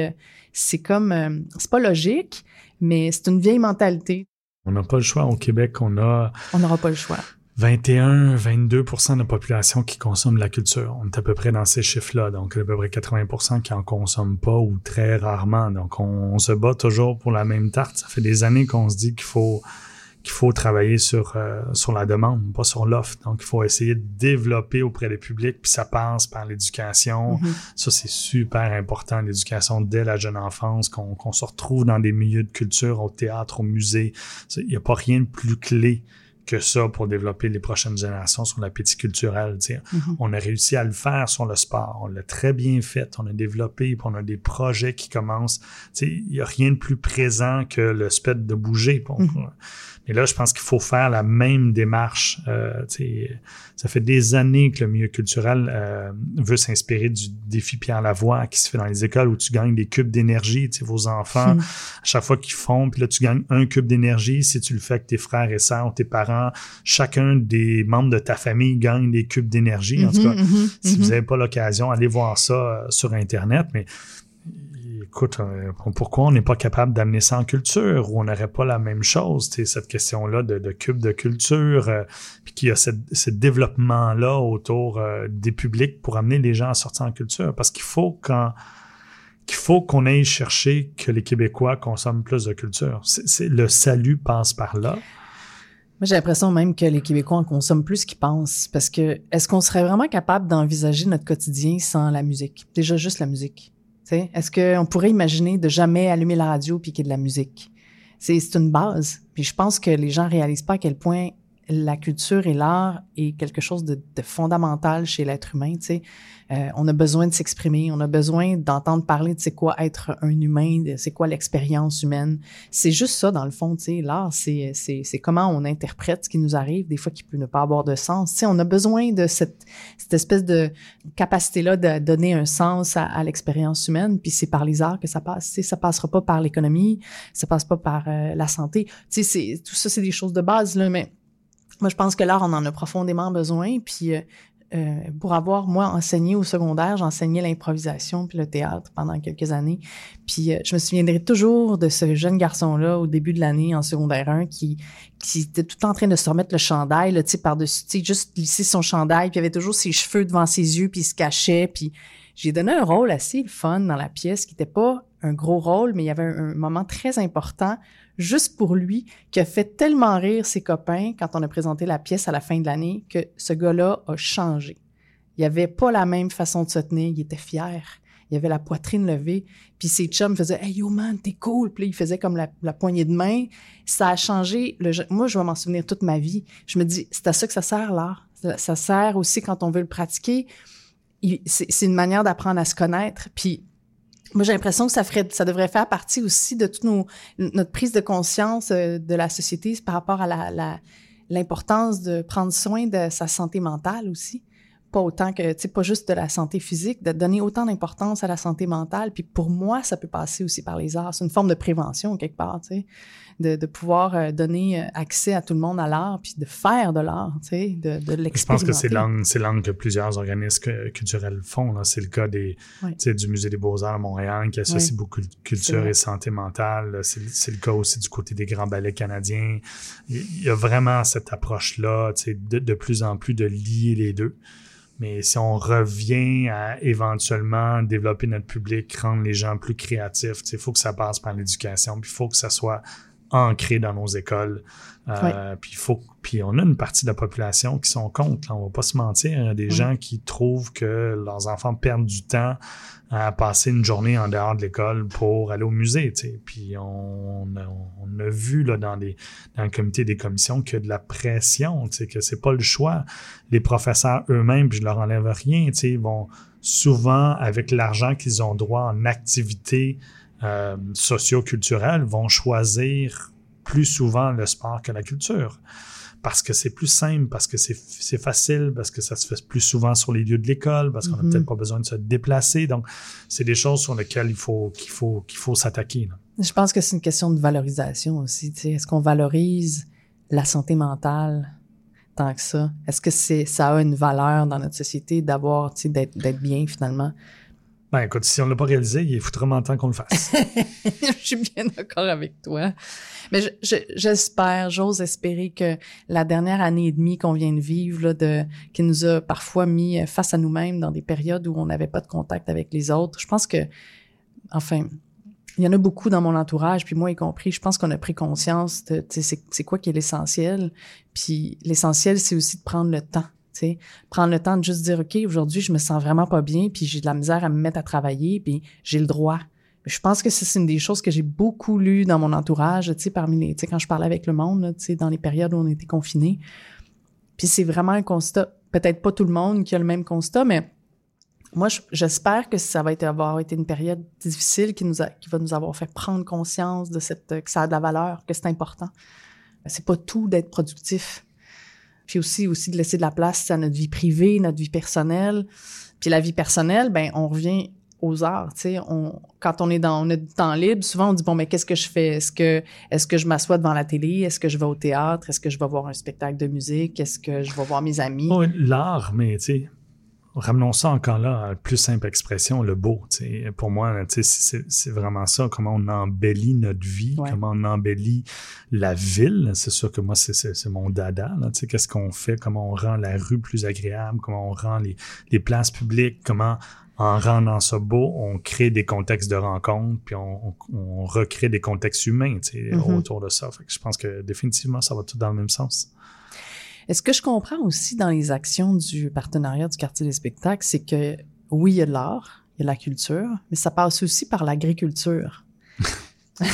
c'est comme, c'est pas logique, mais c'est une vieille mentalité. On n'a pas le choix. Au Québec, on a On n'aura pas le choix. 21-22% de la population qui consomme de la culture. On est à peu près dans ces chiffres-là. Donc, à peu près 80% qui en consomment pas ou très rarement. Donc, on, on se bat toujours pour la même tarte. Ça fait des années qu'on se dit qu'il faut qu'il faut travailler sur euh, sur la demande, pas sur l'offre. Donc, il faut essayer de développer auprès des publics, puis ça passe par l'éducation. Mhm. Ça, c'est super important, l'éducation dès la jeune enfance, qu'on qu'on se retrouve dans des milieux de culture, au théâtre, au musée. Il n'y a pas rien de plus clé que ça pour développer les prochaines générations sur l'appétit culturel. Mhm. On a réussi à le faire sur le sport. On l'a très bien fait. On a développé, on a des projets qui commencent. Il n'y a rien de plus présent que le spectre de bouger. Pour- Mhm. Mais là, je pense qu'il faut faire la même démarche. Euh, ça fait des années que le milieu culturel euh, veut s'inspirer du défi Pierre Lavoie qui se fait dans les écoles où tu gagnes des cubes d'énergie. Vos enfants, Mhm. à chaque fois qu'ils font, puis là, tu gagnes un cube d'énergie. Si tu le fais avec tes frères et sœurs ou tes parents, chacun des membres de ta famille gagne des cubes d'énergie. En tout cas, Mhm, mhm, si mhm. vous n'avez pas l'occasion, allez voir ça euh, sur Internet. Mais écoute, euh, pourquoi on n'est pas capable d'amener ça en culture ou on n'aurait pas la même chose, cette question-là de, de cube de culture, euh, puis qu'il y a ce développement-là autour euh, des publics pour amener les gens à sortir en culture? Parce qu'il faut quand qu'il faut qu'on aille chercher que les Québécois consomment plus de culture. Le salut passe par là. Moi, j'ai l'impression même que les Québécois en consomment plus qu'ils pensent. Parce que est-ce qu'on serait vraiment capable d'envisager notre quotidien sans la musique? Déjà, juste la musique. Est-ce qu'on pourrait imaginer de jamais allumer la radio puis qu'il y ait de la musique? C'est une base. Puis je pense que les gens réalisent pas à quel point la culture et l'art est quelque chose de, fondamental chez l'être humain. Euh, on a besoin de s'exprimer, on a besoin d'entendre parler de c'est quoi être un humain, c'est quoi l'expérience humaine. C'est juste ça dans le fond. L'art, c'est c'est c'est comment on interprète ce qui nous arrive, des fois qui peut ne pas avoir de sens. Tu sais, on a besoin de cette cette espèce de capacité là de donner un sens à, à l'expérience humaine. Puis c'est par les arts que ça passe. Tu sais, ça passera pas par l'économie, ça passe pas par euh, la santé. C'est tout ça, c'est des choses de base là, mais moi, je pense que l'art, on en a profondément besoin. Puis, euh, euh, pour avoir, moi, enseigné au secondaire, j'enseignais l'improvisation puis le théâtre pendant quelques années. Puis, euh, je me souviendrai toujours de ce jeune garçon-là au début de l'année en secondaire 1 qui, qui était tout en train de se remettre le chandail, tu sais, par-dessus, tu sais, juste lisser son chandail, puis il avait toujours ses cheveux devant ses yeux, puis il se cachait. Puis, j'ai donné un rôle assez fun dans la pièce qui n'était pas un gros rôle, mais il y avait un moment très important juste pour lui, qui a fait tellement rire ses copains quand on a présenté la pièce à la fin de l'année que ce gars-là a changé. Il avait pas la même façon de se tenir, il était fier. Il avait la poitrine levée, puis ses chums faisaient "Hey yo man, t'es cool." Puis il faisait comme la, poignée de main. Ça a changé. Le, moi, je vais m'en souvenir toute ma vie. Je me dis, c'est à ça que ça sert l'art. Ça, sert aussi quand on veut le pratiquer. C'est une manière d'apprendre à se connaître. Puis moi, j'ai l'impression que ça ferait, ça devrait faire partie aussi de toute notre prise de conscience euh, de la société par rapport à la, l'importance de prendre soin de sa santé mentale aussi. Pas autant que, tu sais, pas juste de la santé physique, de donner autant d'importance à la santé mentale. Puis pour moi, ça peut passer aussi par les arts. C'est une forme de prévention quelque part, tu sais de, de pouvoir euh, donner euh, accès à tout le monde à l'art, puis de faire de l'art, tu sais, de, de l'expérimenter. Je pense que c'est l'angle, que plusieurs organismes culturels font. C'est le cas des, du Musée des Beaux-Arts à Montréal qui associe beaucoup de culture et santé mentale. C'est le cas aussi du côté des grands ballets canadiens. Il y a vraiment cette approche-là, de, de plus en plus de lier les deux. Mais si on revient à éventuellement développer notre public, rendre les gens plus créatifs, il faut que ça passe par l'éducation, puis il faut que ça soit ancré dans nos écoles. Euh, Puis faut, puis on a une partie de la population qui sont contre. Là, on va pas se mentir. Il y a des gens qui trouvent que leurs enfants perdent du temps à passer une journée en dehors de l'école pour aller au musée. Puis on, a, on a vu là, dans, les, dans le comité des commissions que de la pression, que c'est pas le choix. Les professeurs eux-mêmes, je leur enlève rien, vont souvent avec l'argent qu'ils ont droit en activité euh, socioculturels vont choisir plus souvent le sport que la culture. Parce que c'est plus simple, parce que c'est facile, parce que ça se fait plus souvent sur les lieux de l'école, parce qu'on n'a mm-hmm. peut-être pas besoin de se déplacer. Donc, c'est des choses sur lesquelles il faut qu'il faut qu'il faut s'attaquer. Je pense que c'est une question de valorisation aussi. Est-ce qu'on valorise la santé mentale tant que ça? Est-ce que c'est ça a une valeur dans notre société d'avoir, d'être bien finalement? Ben écoute, si on ne l'a pas réalisé, il est vraiment temps qu'on le fasse. (laughs) je suis bien d'accord avec toi. Mais j'espère, j'ose espérer que la dernière année et demie qu'on vient de vivre, qui nous a parfois mis face à nous-mêmes dans des périodes où on n'avait pas de contact avec les autres, je pense que, enfin, il y en a beaucoup dans mon entourage, puis moi y compris, je pense qu'on a pris conscience de, c'est quoi qui est l'essentiel. Puis l'essentiel, c'est aussi de prendre le temps prendre le temps de juste dire OK, aujourd'hui, je me sens vraiment pas bien, puis j'ai de la misère à me mettre à travailler, puis j'ai le droit. Je pense que c'est une des choses que j'ai beaucoup lues dans mon entourage, tu parmi les, quand je parlais avec le monde, tu dans les périodes où on était confinés. Puis c'est vraiment un constat. Peut-être pas tout le monde qui a le même constat, mais moi, j'espère que ça va être, avoir été une période difficile qui nous a, qui va nous avoir fait prendre conscience de cette, que ça a de la valeur, que c'est important. C'est pas tout d'être productif puis aussi aussi de laisser de la place à notre vie privée, notre vie personnelle. Puis la vie personnelle, ben on revient aux arts, tu sais, on quand on est dans on temps libre, souvent on dit bon mais qu'est-ce que je fais? Est-ce que est-ce que je m'assois devant la télé? Est-ce que je vais au théâtre? Est-ce que je vais voir un spectacle de musique? Est-ce que je vais voir mes amis? L'art, mais tu sais, ramenons ça encore là à la plus simple expression, le beau. Pour moi, c'est vraiment ça, comment on embellit notre vie, comment on embellit la ville. C'est sûr que moi, c'est mon dada. Qu'est-ce qu'on fait, comment on rend la rue plus agréable, comment on rend les, les places publiques, comment en rendant ça beau, on crée des contextes de rencontre, puis on, on, recrée des contextes humains mm-hmm. autour de ça. Fait que je pense que définitivement, ça va tout dans le même sens. Est-ce que je comprends aussi dans les actions du partenariat du quartier des spectacles, c'est que oui, il y a de l'art, il y a la culture, mais ça passe aussi par l'agriculture. (laughs)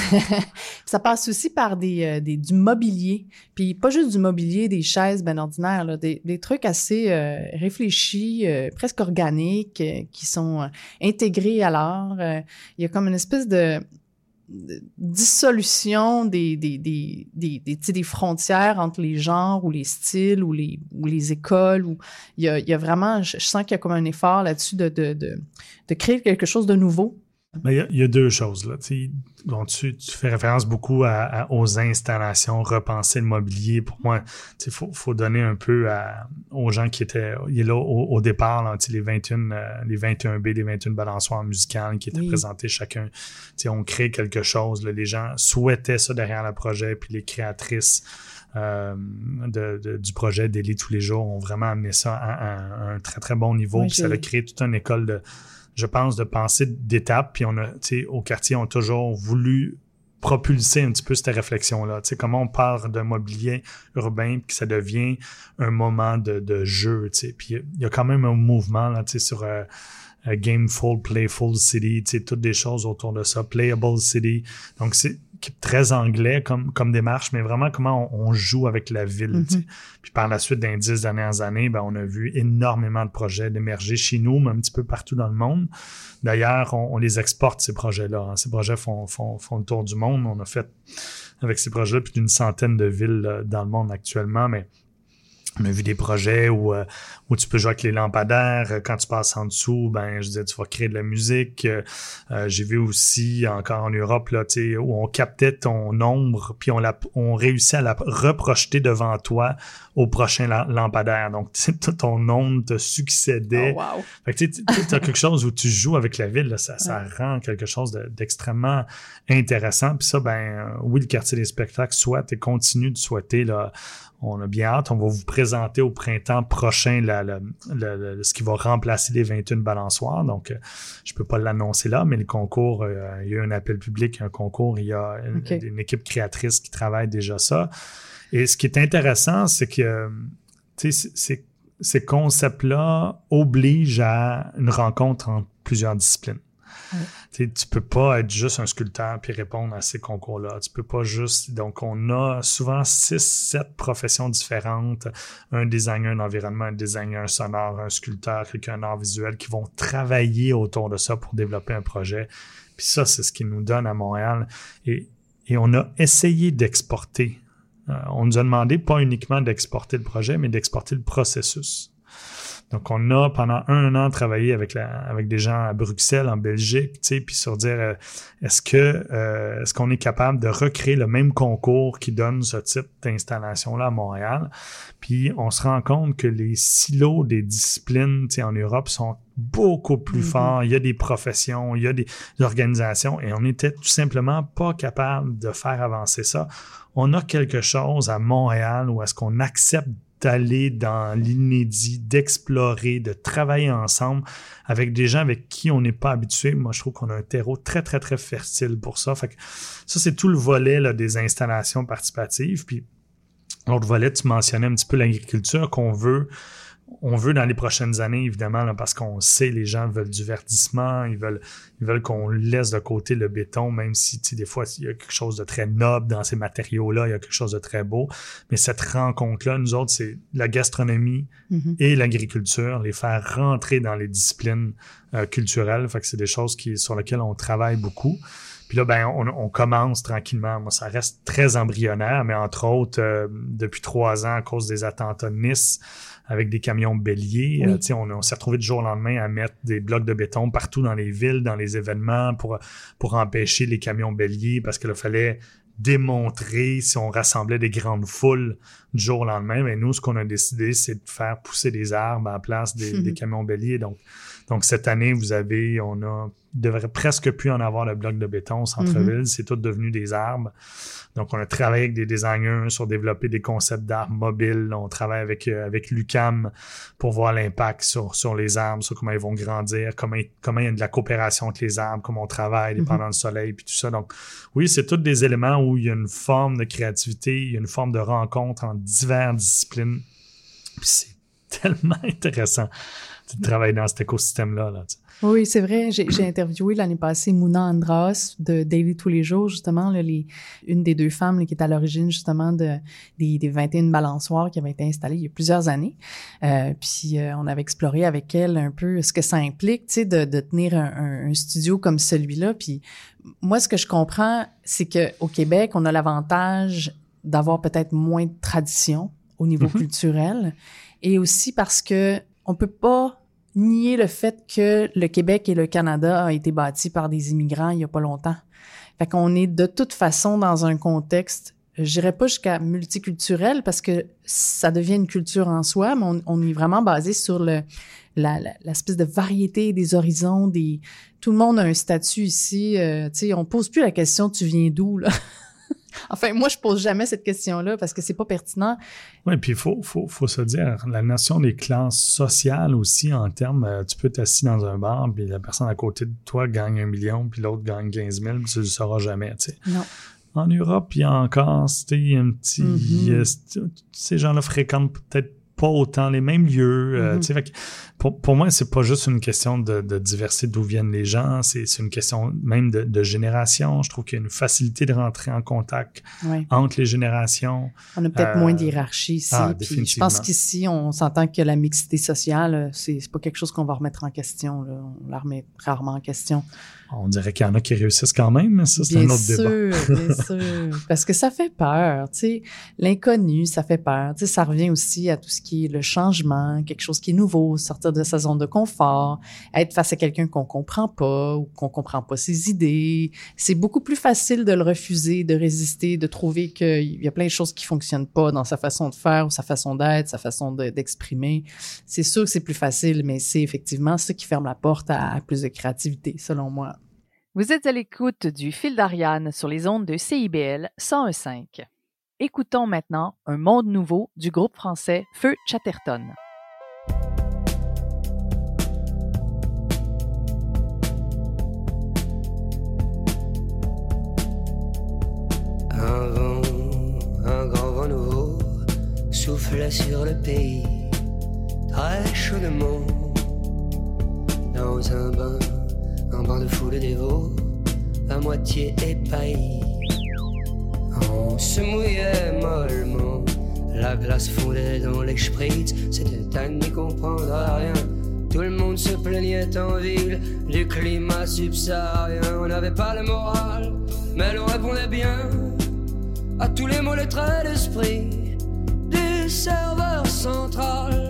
ça passe aussi par euh, des, du mobilier. Puis pas juste du mobilier, des chaises ben ordinaires, des trucs assez euh, réfléchis, euh, presque organiques, qui sont intégrés à l'art. il y a comme une espèce de, dissolution des, des, des, des, des, des, frontières entre les genres ou les styles ou les, ou les écoles. Ou, il, y a, il y a vraiment, je, sens qu'il y a comme un effort là-dessus de, de, de, de créer quelque chose de nouveau il y, a deux choses. Là. tu, tu, fais référence beaucoup à, aux installations, repenser le mobilier. Pour moi, il faut, faut, donner un peu à, aux gens qui étaient il est là au, départ, là, les 21 euh, les 21B, les 21 balançoires musicales qui étaient présentés chacun. On crée quelque chose. Là, les gens souhaitaient ça derrière le projet, puis les créatrices euh, de, du projet d'Élite tous les jours ont vraiment amené ça à, un très, très bon niveau. puis ça a créé toute une école de je pense, de penser d'étapes. Puis on a, tu sais, au quartier, on a toujours voulu propulser un petit peu cette réflexion-là. Tu sais, comment on part d'un mobilier urbain puis que ça devient un moment de, de jeu, tu sais. Puis il y a quand même un mouvement, là, tu sais, sur euh, Gameful, Playful City, tu sais, toutes des choses autour de ça, Playable City. Donc, c'est très anglais comme, comme démarche, mais vraiment comment on, joue avec la ville. Mm-hmm. Puis par la suite, dans les dix dernières années, ben, on a vu énormément de projets d'émerger chez nous, mais un petit peu partout dans le monde. D'ailleurs, on, les exporte, ces projets-là. Hein. Ces projets font, font, font le tour du monde. On a fait avec ces projets plus d'une centaine de villes euh, dans le monde actuellement, mais on a vu des projets où, euh, où tu peux jouer avec les lampadaires. Quand tu passes en dessous, ben je disais, tu vas créer de la musique. Euh, j'ai vu aussi encore en Europe là, où on captait ton ombre, puis on, l'a, on réussit à la reprojeter devant toi au prochain lampadaire. Donc, (laughs) ton ombre te succédait. Oh, wow. Fait que tu as quelque chose où tu joues avec la ville, ça, ça rend quelque chose d'extrêmement intéressant. Puis ça, ben oui, le quartier des spectacles souhaite et continue de souhaiter là, on a bien hâte. On va vous présenter au printemps prochain ce qui va remplacer les 21 balançoires. Donc, euh, je peux pas l'annoncer là, mais le concours, euh, il y a eu un appel public, un concours, il y a une, équipe créatrice qui travaille déjà ça. Et ce qui est intéressant, c'est que ces concepts-là obligent à une rencontre entre plusieurs disciplines. Tu Tu peux pas être juste un sculpteur puis répondre à ces concours-là. Tu pas juste. Donc, on a souvent six, sept professions différentes. Un designer d'environnement, un designer sonore, un sculpteur, quelqu'un art visuel qui vont travailler autour de ça pour développer un projet. Puis ça, c'est ce qui nous donne à Montréal. Et, et on a essayé d'exporter. Euh, on nous a demandé pas uniquement d'exporter le projet, mais d'exporter le processus. Donc, on a pendant un an travaillé avec, la, avec des gens à Bruxelles, en Belgique, tu sais, puis sur dire euh, est-ce que euh, est-ce qu'on est capable de recréer le même concours qui donne ce type d'installation-là à Montréal? Puis on se rend compte que les silos des disciplines tu sais, en Europe sont beaucoup plus mm-hmm. forts. Il y a des professions, il y a des organisations, et on n'était tout simplement pas capable de faire avancer ça. On a quelque chose à Montréal où est-ce qu'on accepte d'aller dans l'inédit, d'explorer, de travailler ensemble avec des gens avec qui on n'est pas habitué. Moi, je trouve qu'on a un terreau très, très, très fertile pour ça. Fait que ça, c'est tout le volet là, des installations participatives. Puis l'autre volet, tu mentionnais un petit peu l'agriculture qu'on veut on veut dans les prochaines années, évidemment, parce qu'on sait les gens veulent du verdissement, ils veulent, ils veulent qu'on laisse de côté le béton, même si des fois il y a quelque chose de très noble dans ces matériaux-là, il y a quelque chose de très beau. Mais cette rencontre-là, nous autres, c'est la gastronomie mm-hmm. et l'agriculture, les faire rentrer dans les disciplines euh, culturelles. Fait que c'est des choses qui, sur lesquelles on travaille beaucoup. Puis là, ben, on, commence tranquillement. Moi, ça reste très embryonnaire, mais entre autres, euh, depuis trois ans, à cause des attentats de Nice, avec des camions béliers. Euh, on, on s'est retrouvé du jour au lendemain à mettre des blocs de béton partout dans les villes, dans les événements pour, pour empêcher les camions béliers parce qu'il fallait démontrer si on rassemblait des grandes foules du jour au lendemain. Mais nous, ce qu'on a décidé, c'est de faire pousser des arbres en place des, (laughs) des camions béliers. Donc, donc, cette année, vous avez, on a, devrait presque plus en avoir le bloc de béton au centre-ville. Mhm. C'est tout devenu des arbres. Donc, on a travaillé avec des designers sur développer des concepts d'arbres mobiles. On travaille avec, euh, avec l'UCAM pour voir l'impact sur, sur les arbres, sur comment ils vont grandir, comment, comment il y a de la coopération avec les arbres, comment on travaille mhm. pendant le soleil, puis tout ça. Donc, oui, c'est tous des éléments où il y a une forme de créativité, il y a une forme de rencontre en diverses disciplines. Puis c'est (laughs) tellement intéressant de travailler dans cet écosystème-là. Là, oui, c'est vrai. J'ai interviewé l'année passée Mouna Andras de Daily Tous les jours, justement, là, les, une des deux femmes qui est à l'origine justement de, des, des 21 balançoires qui avaient été installées il y a plusieurs années. Euh, puis euh, on avait exploré avec elle un peu ce que ça implique, tu sais, de, de tenir un, un, studio comme celui-là. Puis moi, ce que je comprends, c'est que au Québec, on a l'avantage d'avoir peut-être moins de tradition au niveau mm-hmm. culturel, et aussi parce que on peut pas nier le fait que le Québec et le Canada ont été bâtis par des immigrants il y a pas longtemps. Fait qu'on est de toute façon dans un contexte, je dirais pas jusqu'à multiculturel parce que ça devient une culture en soi, mais on, est vraiment basé sur le l'espèce de variété des horizons, des tout le monde a un statut ici. Euh, tu sais, on pose plus la question tu viens d'où là? Enfin, moi, je pose jamais cette question-là parce que c'est pas pertinent. Oui, puis il faut, faut, faut, se dire, la notion des classes sociales aussi, en termes, euh, tu peux t'assis dans un bar, puis la personne à côté de toi gagne un million, puis l'autre gagne 15 000, puis tu ne le sauras jamais, tu sais. Non. En Europe, il y a encore, c'était un petit... Mm-hmm. ces gens-là fréquentent peut-être pas autant les mêmes lieux. Euh, mm-hmm. fait pour, pour moi, c'est pas juste une question de, de diversité d'où viennent les gens, c'est une question même de, de génération. Je trouve qu'il y a une facilité de rentrer en contact entre les générations. On a peut-être moins euh, d'hierarchie ici. Ah, je pense qu'ici, on s'entend que la mixité sociale, c'est pas quelque chose qu'on va remettre en question. Là. On la remet rarement en question. On dirait qu'il y en a qui réussissent quand même, mais ça, c'est un autre sûr, débat. bien (laughs) sûr, parce que ça fait peur, tu sais. L'inconnu, ça fait peur. Tu sais, ça revient aussi à tout ce qui est le changement, quelque chose qui est nouveau, sortir de sa zone de confort, être face à quelqu'un qu'on comprend pas ou qu'on comprend pas ses idées. C'est beaucoup plus facile de le refuser, de résister, de trouver qu'il y a plein de choses qui fonctionnent pas dans sa façon de faire ou sa façon d'être, sa façon d'exprimer. c'est sûr que c'est plus facile, mais c'est effectivement ce qui ferme la porte à plus de créativité, selon moi. Vous êtes à l'écoute du fil d'Ariane sur les ondes de CIBL 101.5. Écoutons maintenant Un monde nouveau du groupe français Feu Chatterton. Un vent, un grand vent nouveau souffle sur le pays, très chaudement, dans un bain un bain de foule dévot, à moitié épaillis. On se mouillait mollement, la glace fondait dans les spritz, c'était à n'y comprendre rien. Tout le monde se plaignait en ville du climat subsaharien. On n'avait pas le moral, mais l'on répondait bien à tous les mots, les traits d'esprit du serveur central.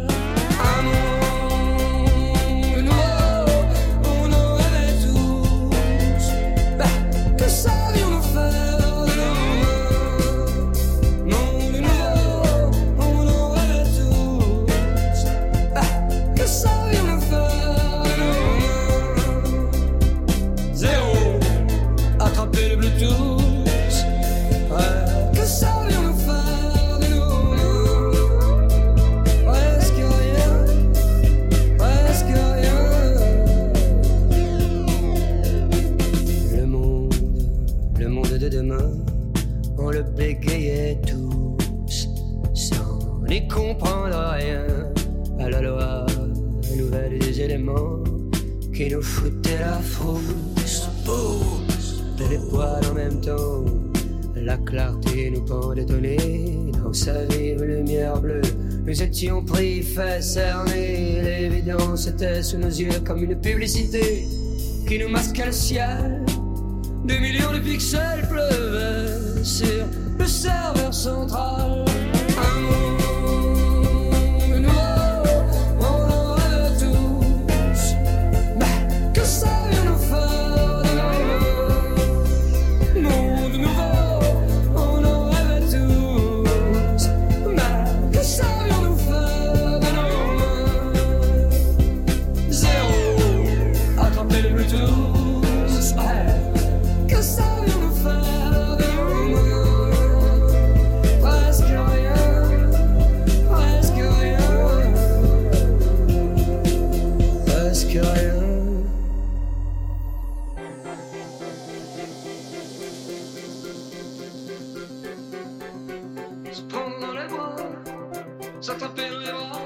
Comme une publicité qui nous masquait le ciel. Des millions de pixels amor, les bras,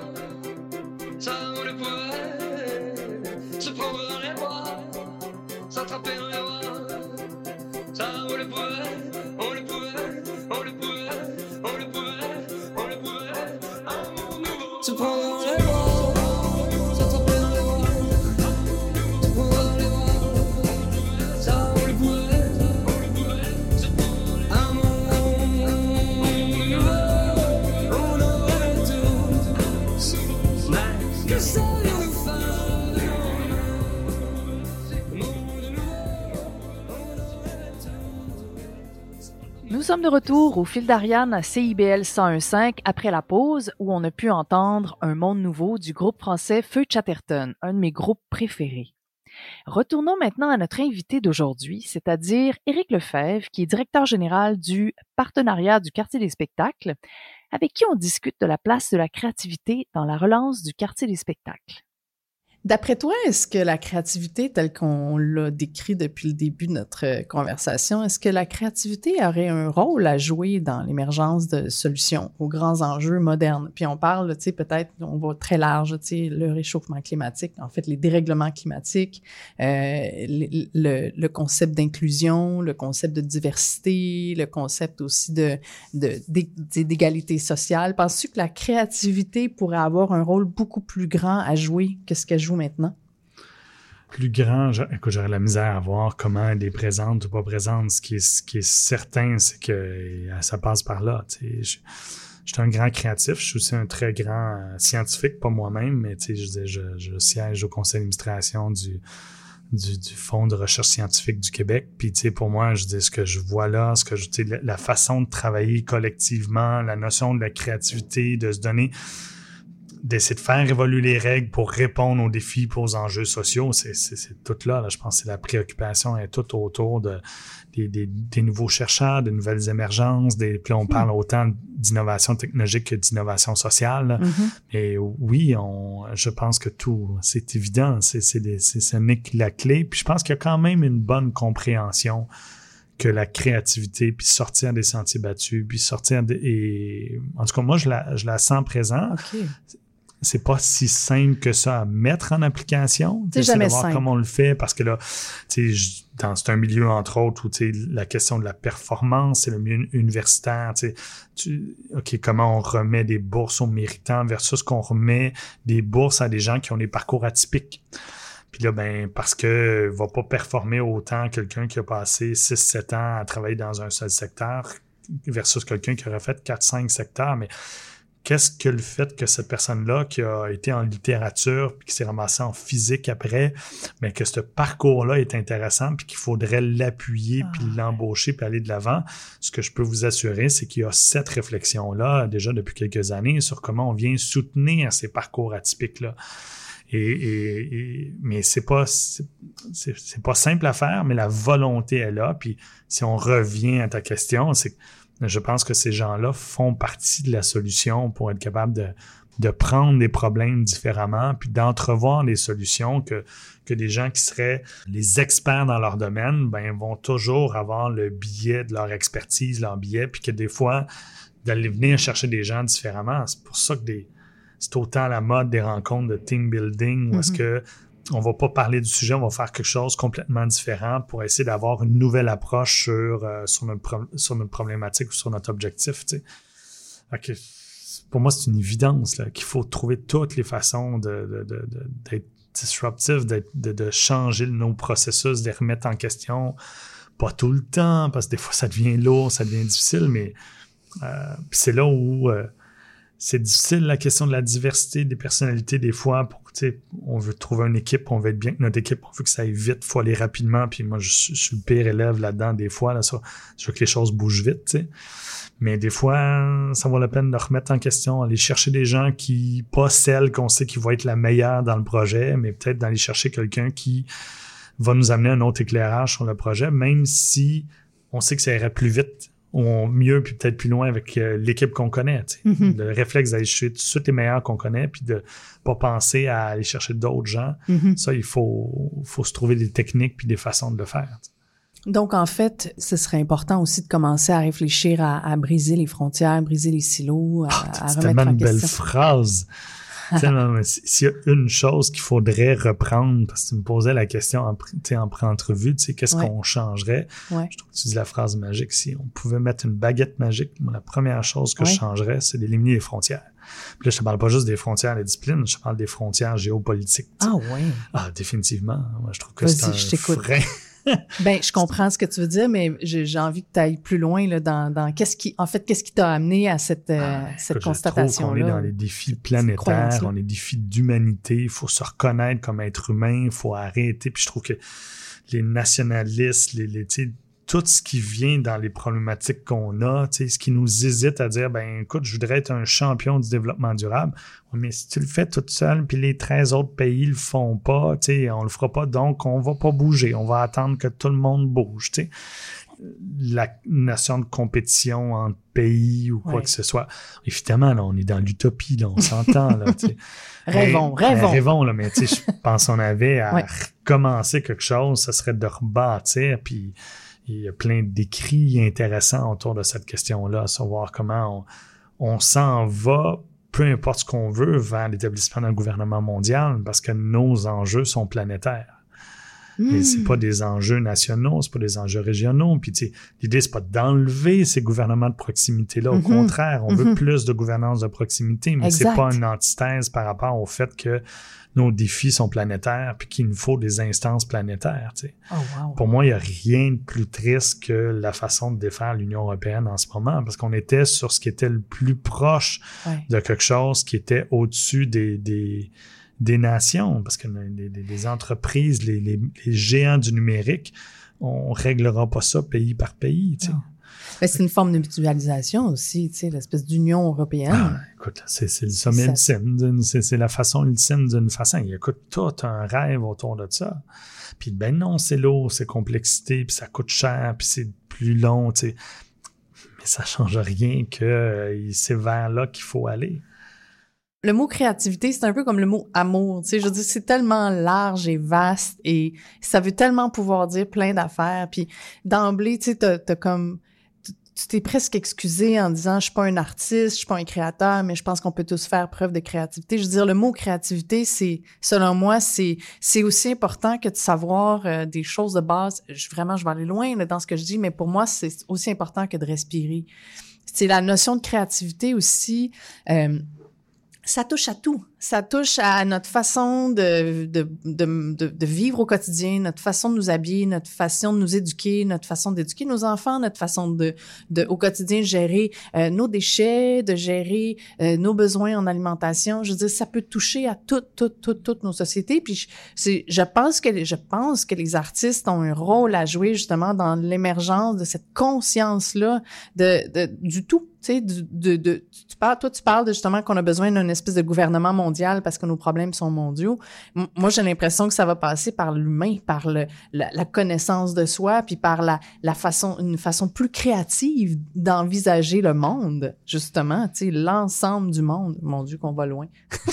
ça on le pourrait, se prendre les bras, ça t'appellera. Nous sommes de retour au fil d'Ariane à CIBL 101.5 après la pause où on a pu entendre Un monde nouveau du groupe français Feu Chatterton, un de mes groupes préférés. Retournons maintenant à notre invité d'aujourd'hui, c'est-à-dire Éric Lefebvre, qui est directeur général du partenariat du quartier des spectacles, avec qui on discute de la place de la créativité dans la relance du quartier des spectacles. D'après toi, est-ce que la créativité, telle qu'on l'a décrit depuis le début de notre euh, conversation, est-ce que la créativité aurait un rôle à jouer dans l'émergence de solutions aux grands enjeux modernes? Puis on parle, tu sais, peut-être, on va très large, tu sais, le réchauffement climatique, en fait, les dérèglements climatiques, euh, le, concept d'inclusion, le concept de diversité, le concept aussi de de- d'é- d'égalité sociale. Penses-tu que la créativité pourrait avoir un rôle beaucoup plus grand à jouer que ce qu'elle joue maintenant? plus grand, écoute, j'aurais la misère à voir comment elle est présente ou pas présente. Ce qui est, certain, c'est que euh, ça passe par là. Je, suis un grand créatif, je suis aussi un très grand euh, scientifique, pas moi-même, mais tu sais, je, siège au conseil d'administration du, Fonds de recherche scientifique du Québec. Puis, pour moi, je dis ce que je vois là, ce que je, la, la façon de travailler collectivement, la notion de la créativité, de se donner d'essayer de faire évoluer les règles pour répondre aux défis, pour aux enjeux sociaux, c'est, tout là, là. Je pense que c'est la préoccupation est tout autour de, des, des, des nouveaux chercheurs, de nouvelles émergences. Des, puis on parle autant d'innovation technologique que d'innovation sociale. là. Et oui, on, je pense que tout, c'est évident, c'est, des- la clé. Puis je pense qu'il y a quand même une bonne compréhension que la créativité, puis sortir des sentiers battus, puis sortir de, et en tout cas moi je la, je la sens présente OK. C'est pas si simple que ça à mettre en application. C'est J'essaie de jamais voir simple. comment on le fait parce que là, tu sais, dans c'est un milieu entre autres où tu sais la question de la performance, c'est le milieu universitaire. Tu sais, tu, ok, comment on remet des bourses aux méritants versus qu'on remet des bourses à des gens qui ont des parcours atypiques. Puis là, ben, parce que va pas performer autant quelqu'un qui a passé 6-7 ans à travailler dans un seul secteur versus quelqu'un qui aurait fait 4-5 secteurs. Mais qu'est-ce que le fait que cette personne-là, qui a été en littérature, puis qui s'est ramassée en physique après, mais que ce parcours-là est intéressant, puis qu'il faudrait l'appuyer, puis l'embaucher, puis aller de l'avant, ce que je peux vous assurer, c'est qu'il y a cette réflexion-là, déjà depuis quelques années, sur comment on vient soutenir ces parcours atypiques-là. Et, et- et- mais c'est pas c'est pas simple à faire, mais la volonté est là. Puis si on revient à ta question, c'est que je pense que ces gens-là font partie de la solution pour être capable de, de prendre des problèmes différemment, puis d'entrevoir des solutions que, que des gens qui seraient les experts dans leur domaine, ben, vont toujours avoir le biais de leur expertise, leur biais, puis que des fois, d'aller venir chercher des gens différemment. C'est pour ça que des, c'est autant la mode des rencontres de team building où est-ce Mhm. que on va pas parler du sujet, on va faire quelque chose complètement différent pour essayer d'avoir une nouvelle approche sur, euh, sur, notre, sur notre problématique ou sur notre objectif. pour moi, c'est une évidence qu'il faut trouver toutes les façons de, de- de- de- d'être disruptif, d'être- de, de changer nos processus, de les remettre en question. Pas tout le temps, parce que des fois, ça devient lourd, ça devient difficile, mais euh, c'est là où euh, c'est difficile la question de la diversité des personnalités des fois on veut trouver une équipe on veut être bien notre équipe on veut que ça aille vite faut aller rapidement puis moi je, suis- le pire élève là-dedans des fois là ça je veux que les choses bougent vite mais des fois ça vaut la peine de remettre en question aller chercher des gens qui pas celles qu'on sait qui vont être la meilleure dans le projet mais peut-être d'aller chercher quelqu'un qui va nous amener un autre éclairage sur le projet même si on sait que ça irait plus vite ou mieux puis peut-être plus loin avec euh, l'équipe qu'on connaît. sais. Mhm. Le réflexe d'aller chercher tous les meilleurs qu'on connaît puis de pas penser à aller chercher d'autres gens. Mhm. Ça, il faut, faut se trouver des techniques puis des façons de le faire. tu sais. Donc, en fait, ce serait important aussi de commencer à réfléchir à, à briser les frontières, briser les silos, à, à C'est remettre en une belle question. phrase. Tellement, mais s- (laughs) S'il y a une chose qu'il faudrait reprendre, parce que tu me posais la question en, en pré-entrevue, tu sais, qu'est-ce Ouais. qu'on changerait? Ouais. Je trouve que tu dis la phrase magique. Si on pouvait mettre une baguette magique, moi, la première chose que je changerais, c'est d'éliminer les frontières. Puis là, je te parle pas juste des frontières des disciplines, je te parle des frontières géopolitiques. Ah oui. Ah, définitivement. Moi, je trouve que c'est un je frein. (laughs) ben, je comprends ce que tu veux dire, mais j'ai envie que tu ailles plus loin là, dans, dans qu'est-ce qui, en fait, qu'est-ce qui t'a amené à cette, euh, Ah, cette trouve qu'on est constatation-là? dans les défis planétaires, on est défis d'humanité. Il faut se reconnaître comme être humain. Il faut arrêter. Puis je trouve que les nationalistes, les, les tout ce qui vient dans les problématiques qu'on a, ce qui nous hésite à dire, ben écoute, je voudrais être un champion du développement durable. Mais si tu le fais tout seul, puis les 13 autres pays le font pas, on le fera pas, donc on va pas bouger. On va attendre que tout le monde bouge. La notion de compétition entre pays ou quoi Ouais. que ce soit. Évidemment, là, on est dans l'utopie, là, on s'entend. là. (laughs) Rêvons, Mais- rêvons. rêvons, là, mais je pense qu'on avait à Ouais. recommencer quelque chose, ce serait de rebâtir, puis il y a plein d'écrits intéressants autour de cette question-là, savoir comment on, on s'en va, peu importe ce qu'on veut, vers l'établissement d'un gouvernement mondial, parce que nos enjeux sont planétaires. Et Hmm. c'est pas des enjeux nationaux, c'est pas des enjeux régionaux. Puis tu sais, l'idée c'est pas d'enlever ces gouvernements de proximité là. Au Mhm. contraire, on veut Mhm. plus de gouvernance de proximité, mais c'est pas une antithèse par rapport au fait que nos défis sont planétaires, puis qu'il nous faut des instances planétaires. tu sais. Oh, wow. Pour moi, il y a rien de plus triste que la façon de défaire l'Union européenne en ce moment, parce qu'on était sur ce qui était le plus proche Ouais. de quelque chose qui était au-dessus des, des, des nations, parce que les, entreprises, les, les- les géants du numérique, on réglera pas ça pays par pays. tu sais. Non. Mais c'est une forme de mutualisation aussi, tu sais, l'espèce d'union européenne. Ah, écoute, c'est le sommet Ça- ultime, c'est la façon ultime d'une façon. Il y a tout un rêve autour de ça. Puis ben non, c'est lourd, c'est complexité, puis ça coûte cher, puis c'est plus long, tu sais. Mais ça change rien que euh, c'est vers là qu'il faut aller. Le mot créativité, c'est un peu comme le mot amour. Tu sais, je veux dire, c'est tellement large et vaste et ça veut tellement pouvoir dire plein d'affaires. Puis d'emblée, tu sais, t'as, t'as comme tu- t'es presque excusé en disant je suis pas un artiste, je suis pas un créateur, mais je pense qu'on peut tous faire preuve de créativité. Je veux dire, le mot créativité, c'est selon moi, c'est c'est aussi important que de savoir euh, des choses de base. Je, vraiment, je vais aller loin là, dans ce que je dis, mais pour moi, c'est aussi important que de respirer. C'est la notion de créativité aussi. euh, ça touche à tout. Ça touche à notre façon de, de, de, de, vivre au quotidien, notre façon de nous habiller, notre façon de nous éduquer, notre façon d'éduquer nos enfants, notre façon de, de au quotidien gérer euh, nos déchets, de gérer euh, nos besoins en alimentation. Je veux dire, ça peut toucher à toutes, toutes, toutes, toutes nos sociétés. Puis je, je pense que je pense que les artistes ont un rôle à jouer justement dans l'émergence de cette conscience là de, de du tout. Tu sais, de, de, tu parles, toi, tu parles de justement qu'on a besoin d'une espèce de gouvernement mondial parce que nos problèmes sont mondiaux. M- moi, j'ai l'impression que ça va passer par l'humain, par le, la, la connaissance de soi, puis par la, la façon, une façon plus créative d'envisager le monde, justement, tu sais, l'ensemble du monde. Mon Dieu, qu'on va loin. (laughs)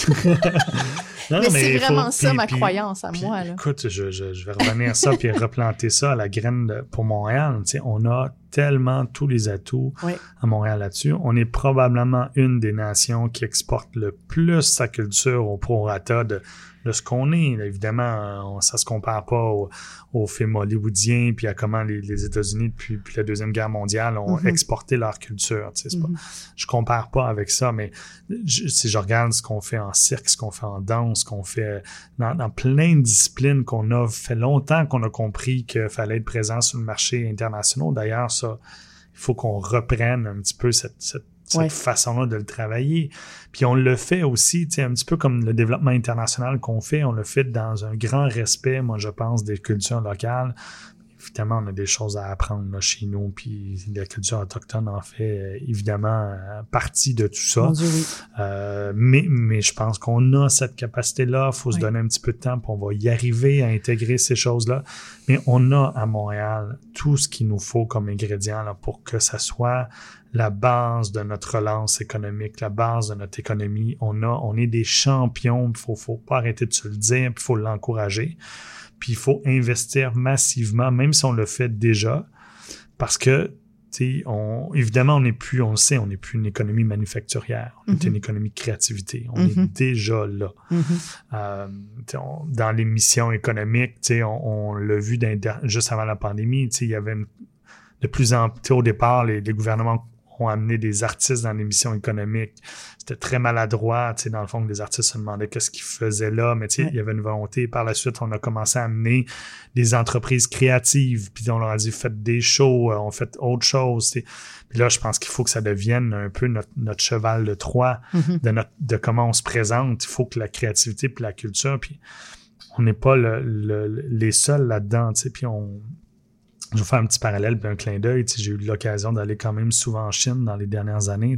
Non, mais c'est faut- vraiment ça puis- ma puis- croyance à puis, moi. Là. Écoute, je, je, je vais revenir à ça puis (laughs) replanter ça à la graine de- pour Montréal. Tu sais, on a tellement tous les atouts Oui. à Montréal là-dessus. On est probablement une des nations qui exporte le plus sa culture au prorata de, de ce qu'on est. Là, évidemment, on, ça se compare pas au, au film hollywoodien puis à comment les, les États-Unis depuis, depuis la deuxième guerre mondiale ont Mhm. exporté leur culture. Tu sais, c'est pas- Mhm. je compare pas avec ça, mais je- si je regarde ce qu'on fait en cirque, ce qu'on fait en danse, ce qu'on fait dans, dans plein de disciplines qu'on a fait longtemps qu'on a compris qu'il fallait être présent sur le marché international. D'ailleurs, ça, il faut qu'on reprenne un petit peu cette, cette, cette Ouais. façon-là de le travailler. Puis on le fait aussi, tu sais, un petit peu comme le développement international qu'on fait, on le fait dans un grand respect, moi je pense, des cultures locales. Évidemment, on a des choses à apprendre là, chez nous, puis la culture autochtone en fait euh, évidemment euh, partie de tout ça. Mon Dieu, oui. Euh, mais, mais je pense qu'on a cette capacité-là. Il faut se donner un petit peu de temps, puis on va y arriver à intégrer ces choses-là. Mais on a à Montréal tout ce qu'il nous faut comme ingrédient là, pour que ça soit la base de notre relance économique, la base de notre économie. On a, on est des champions. Il faut, faut pas arrêter de se le dire, puis il faut l'encourager. Puis il faut investir massivement, même si on le fait déjà, parce que on, évidemment, on n'est plus, on le sait, on n'est plus une économie manufacturière. On est Mhm. une économie de créativité. On est déjà là. Mhm. Euh, on- dans les missions économiques, on, on l'a vu dans juste avant la pandémie, il y avait une- de plus en plus, au départ, les, les gouvernements ont amené des artistes dans l'émission économique. C'était très maladroit, tu sais, dans le fond, que des artistes se demandaient qu'est-ce qu'ils faisaient là, mais tu sais, il y avait une volonté. Par la suite, on a commencé à amener des entreprises créatives, puis on leur a dit, faites des shows, on fait autre chose, tu Puis là, je pense qu'il faut que ça devienne un peu notre, notre cheval de Troie Mhm. de, notre, de comment on se présente. Il faut que la créativité puis la culture, puis on n'est pas le, le- les seuls là-dedans, tu sais, puis on... Je vais faire un petit parallèle puis un clin d'œil. J'ai eu l'occasion d'aller quand même souvent en Chine dans les dernières années.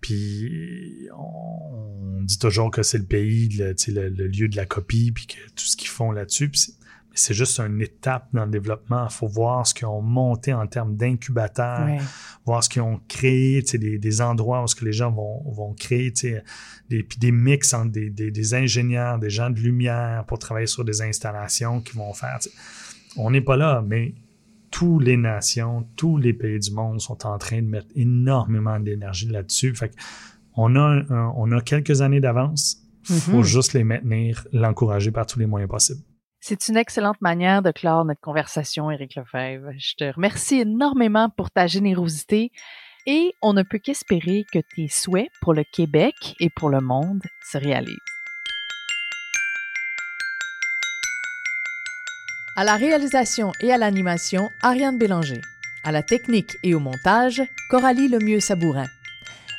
Puis on, on dit toujours que c'est le pays, le, lieu de la copie, puis que tout ce qu'ils font là-dessus. c'est- mais c'est juste une étape dans le développement. Il faut voir ce qu'ils ont monté en termes d'incubateurs, Ouais. voir ce qu'ils ont créé, tu sais, des, des endroits où ce que les gens vont, vont créer, tu sais, des, puis des mix entre des, des, des ingénieurs, des gens de lumière pour travailler sur des installations qui vont faire. On n'est pas là, mais toutes les nations, tous les pays du monde sont en train de mettre énormément d'énergie là-dessus. Fait on a, un- un- on a quelques années d'avance. Il faut Mhm. juste les maintenir, l'encourager par tous les moyens possibles. C'est une excellente manière de clore notre conversation, Éric Lefebvre. Je te remercie énormément pour ta générosité et on ne peut qu'espérer que tes souhaits pour le Québec et pour le monde se réalisent. À la réalisation et à l'animation, Ariane Bélanger. À la technique et au montage, Coralie Lemieux Sabourin.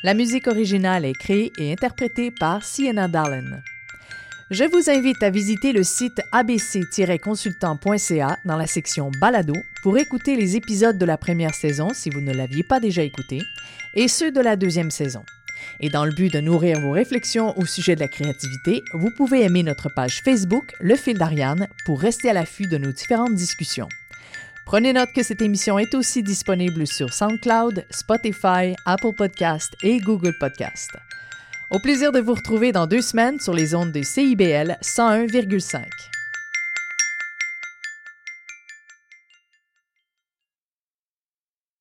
La musique originale est créée et interprétée par Sienna Darlin. Je vous invite à visiter le site abc-consultant.ca dans la section Balado pour écouter les épisodes de la première saison si vous ne l'aviez pas déjà écouté et ceux de la deuxième saison. Et dans le but de nourrir vos réflexions au sujet de la créativité, vous pouvez aimer notre page Facebook, Le Fil d'Ariane, pour rester à l'affût de nos différentes discussions. Prenez note que cette émission est aussi disponible sur SoundCloud, Spotify, Apple Podcast et Google Podcast. Au plaisir de vous retrouver dans deux semaines sur les ondes de CIBL 101,5.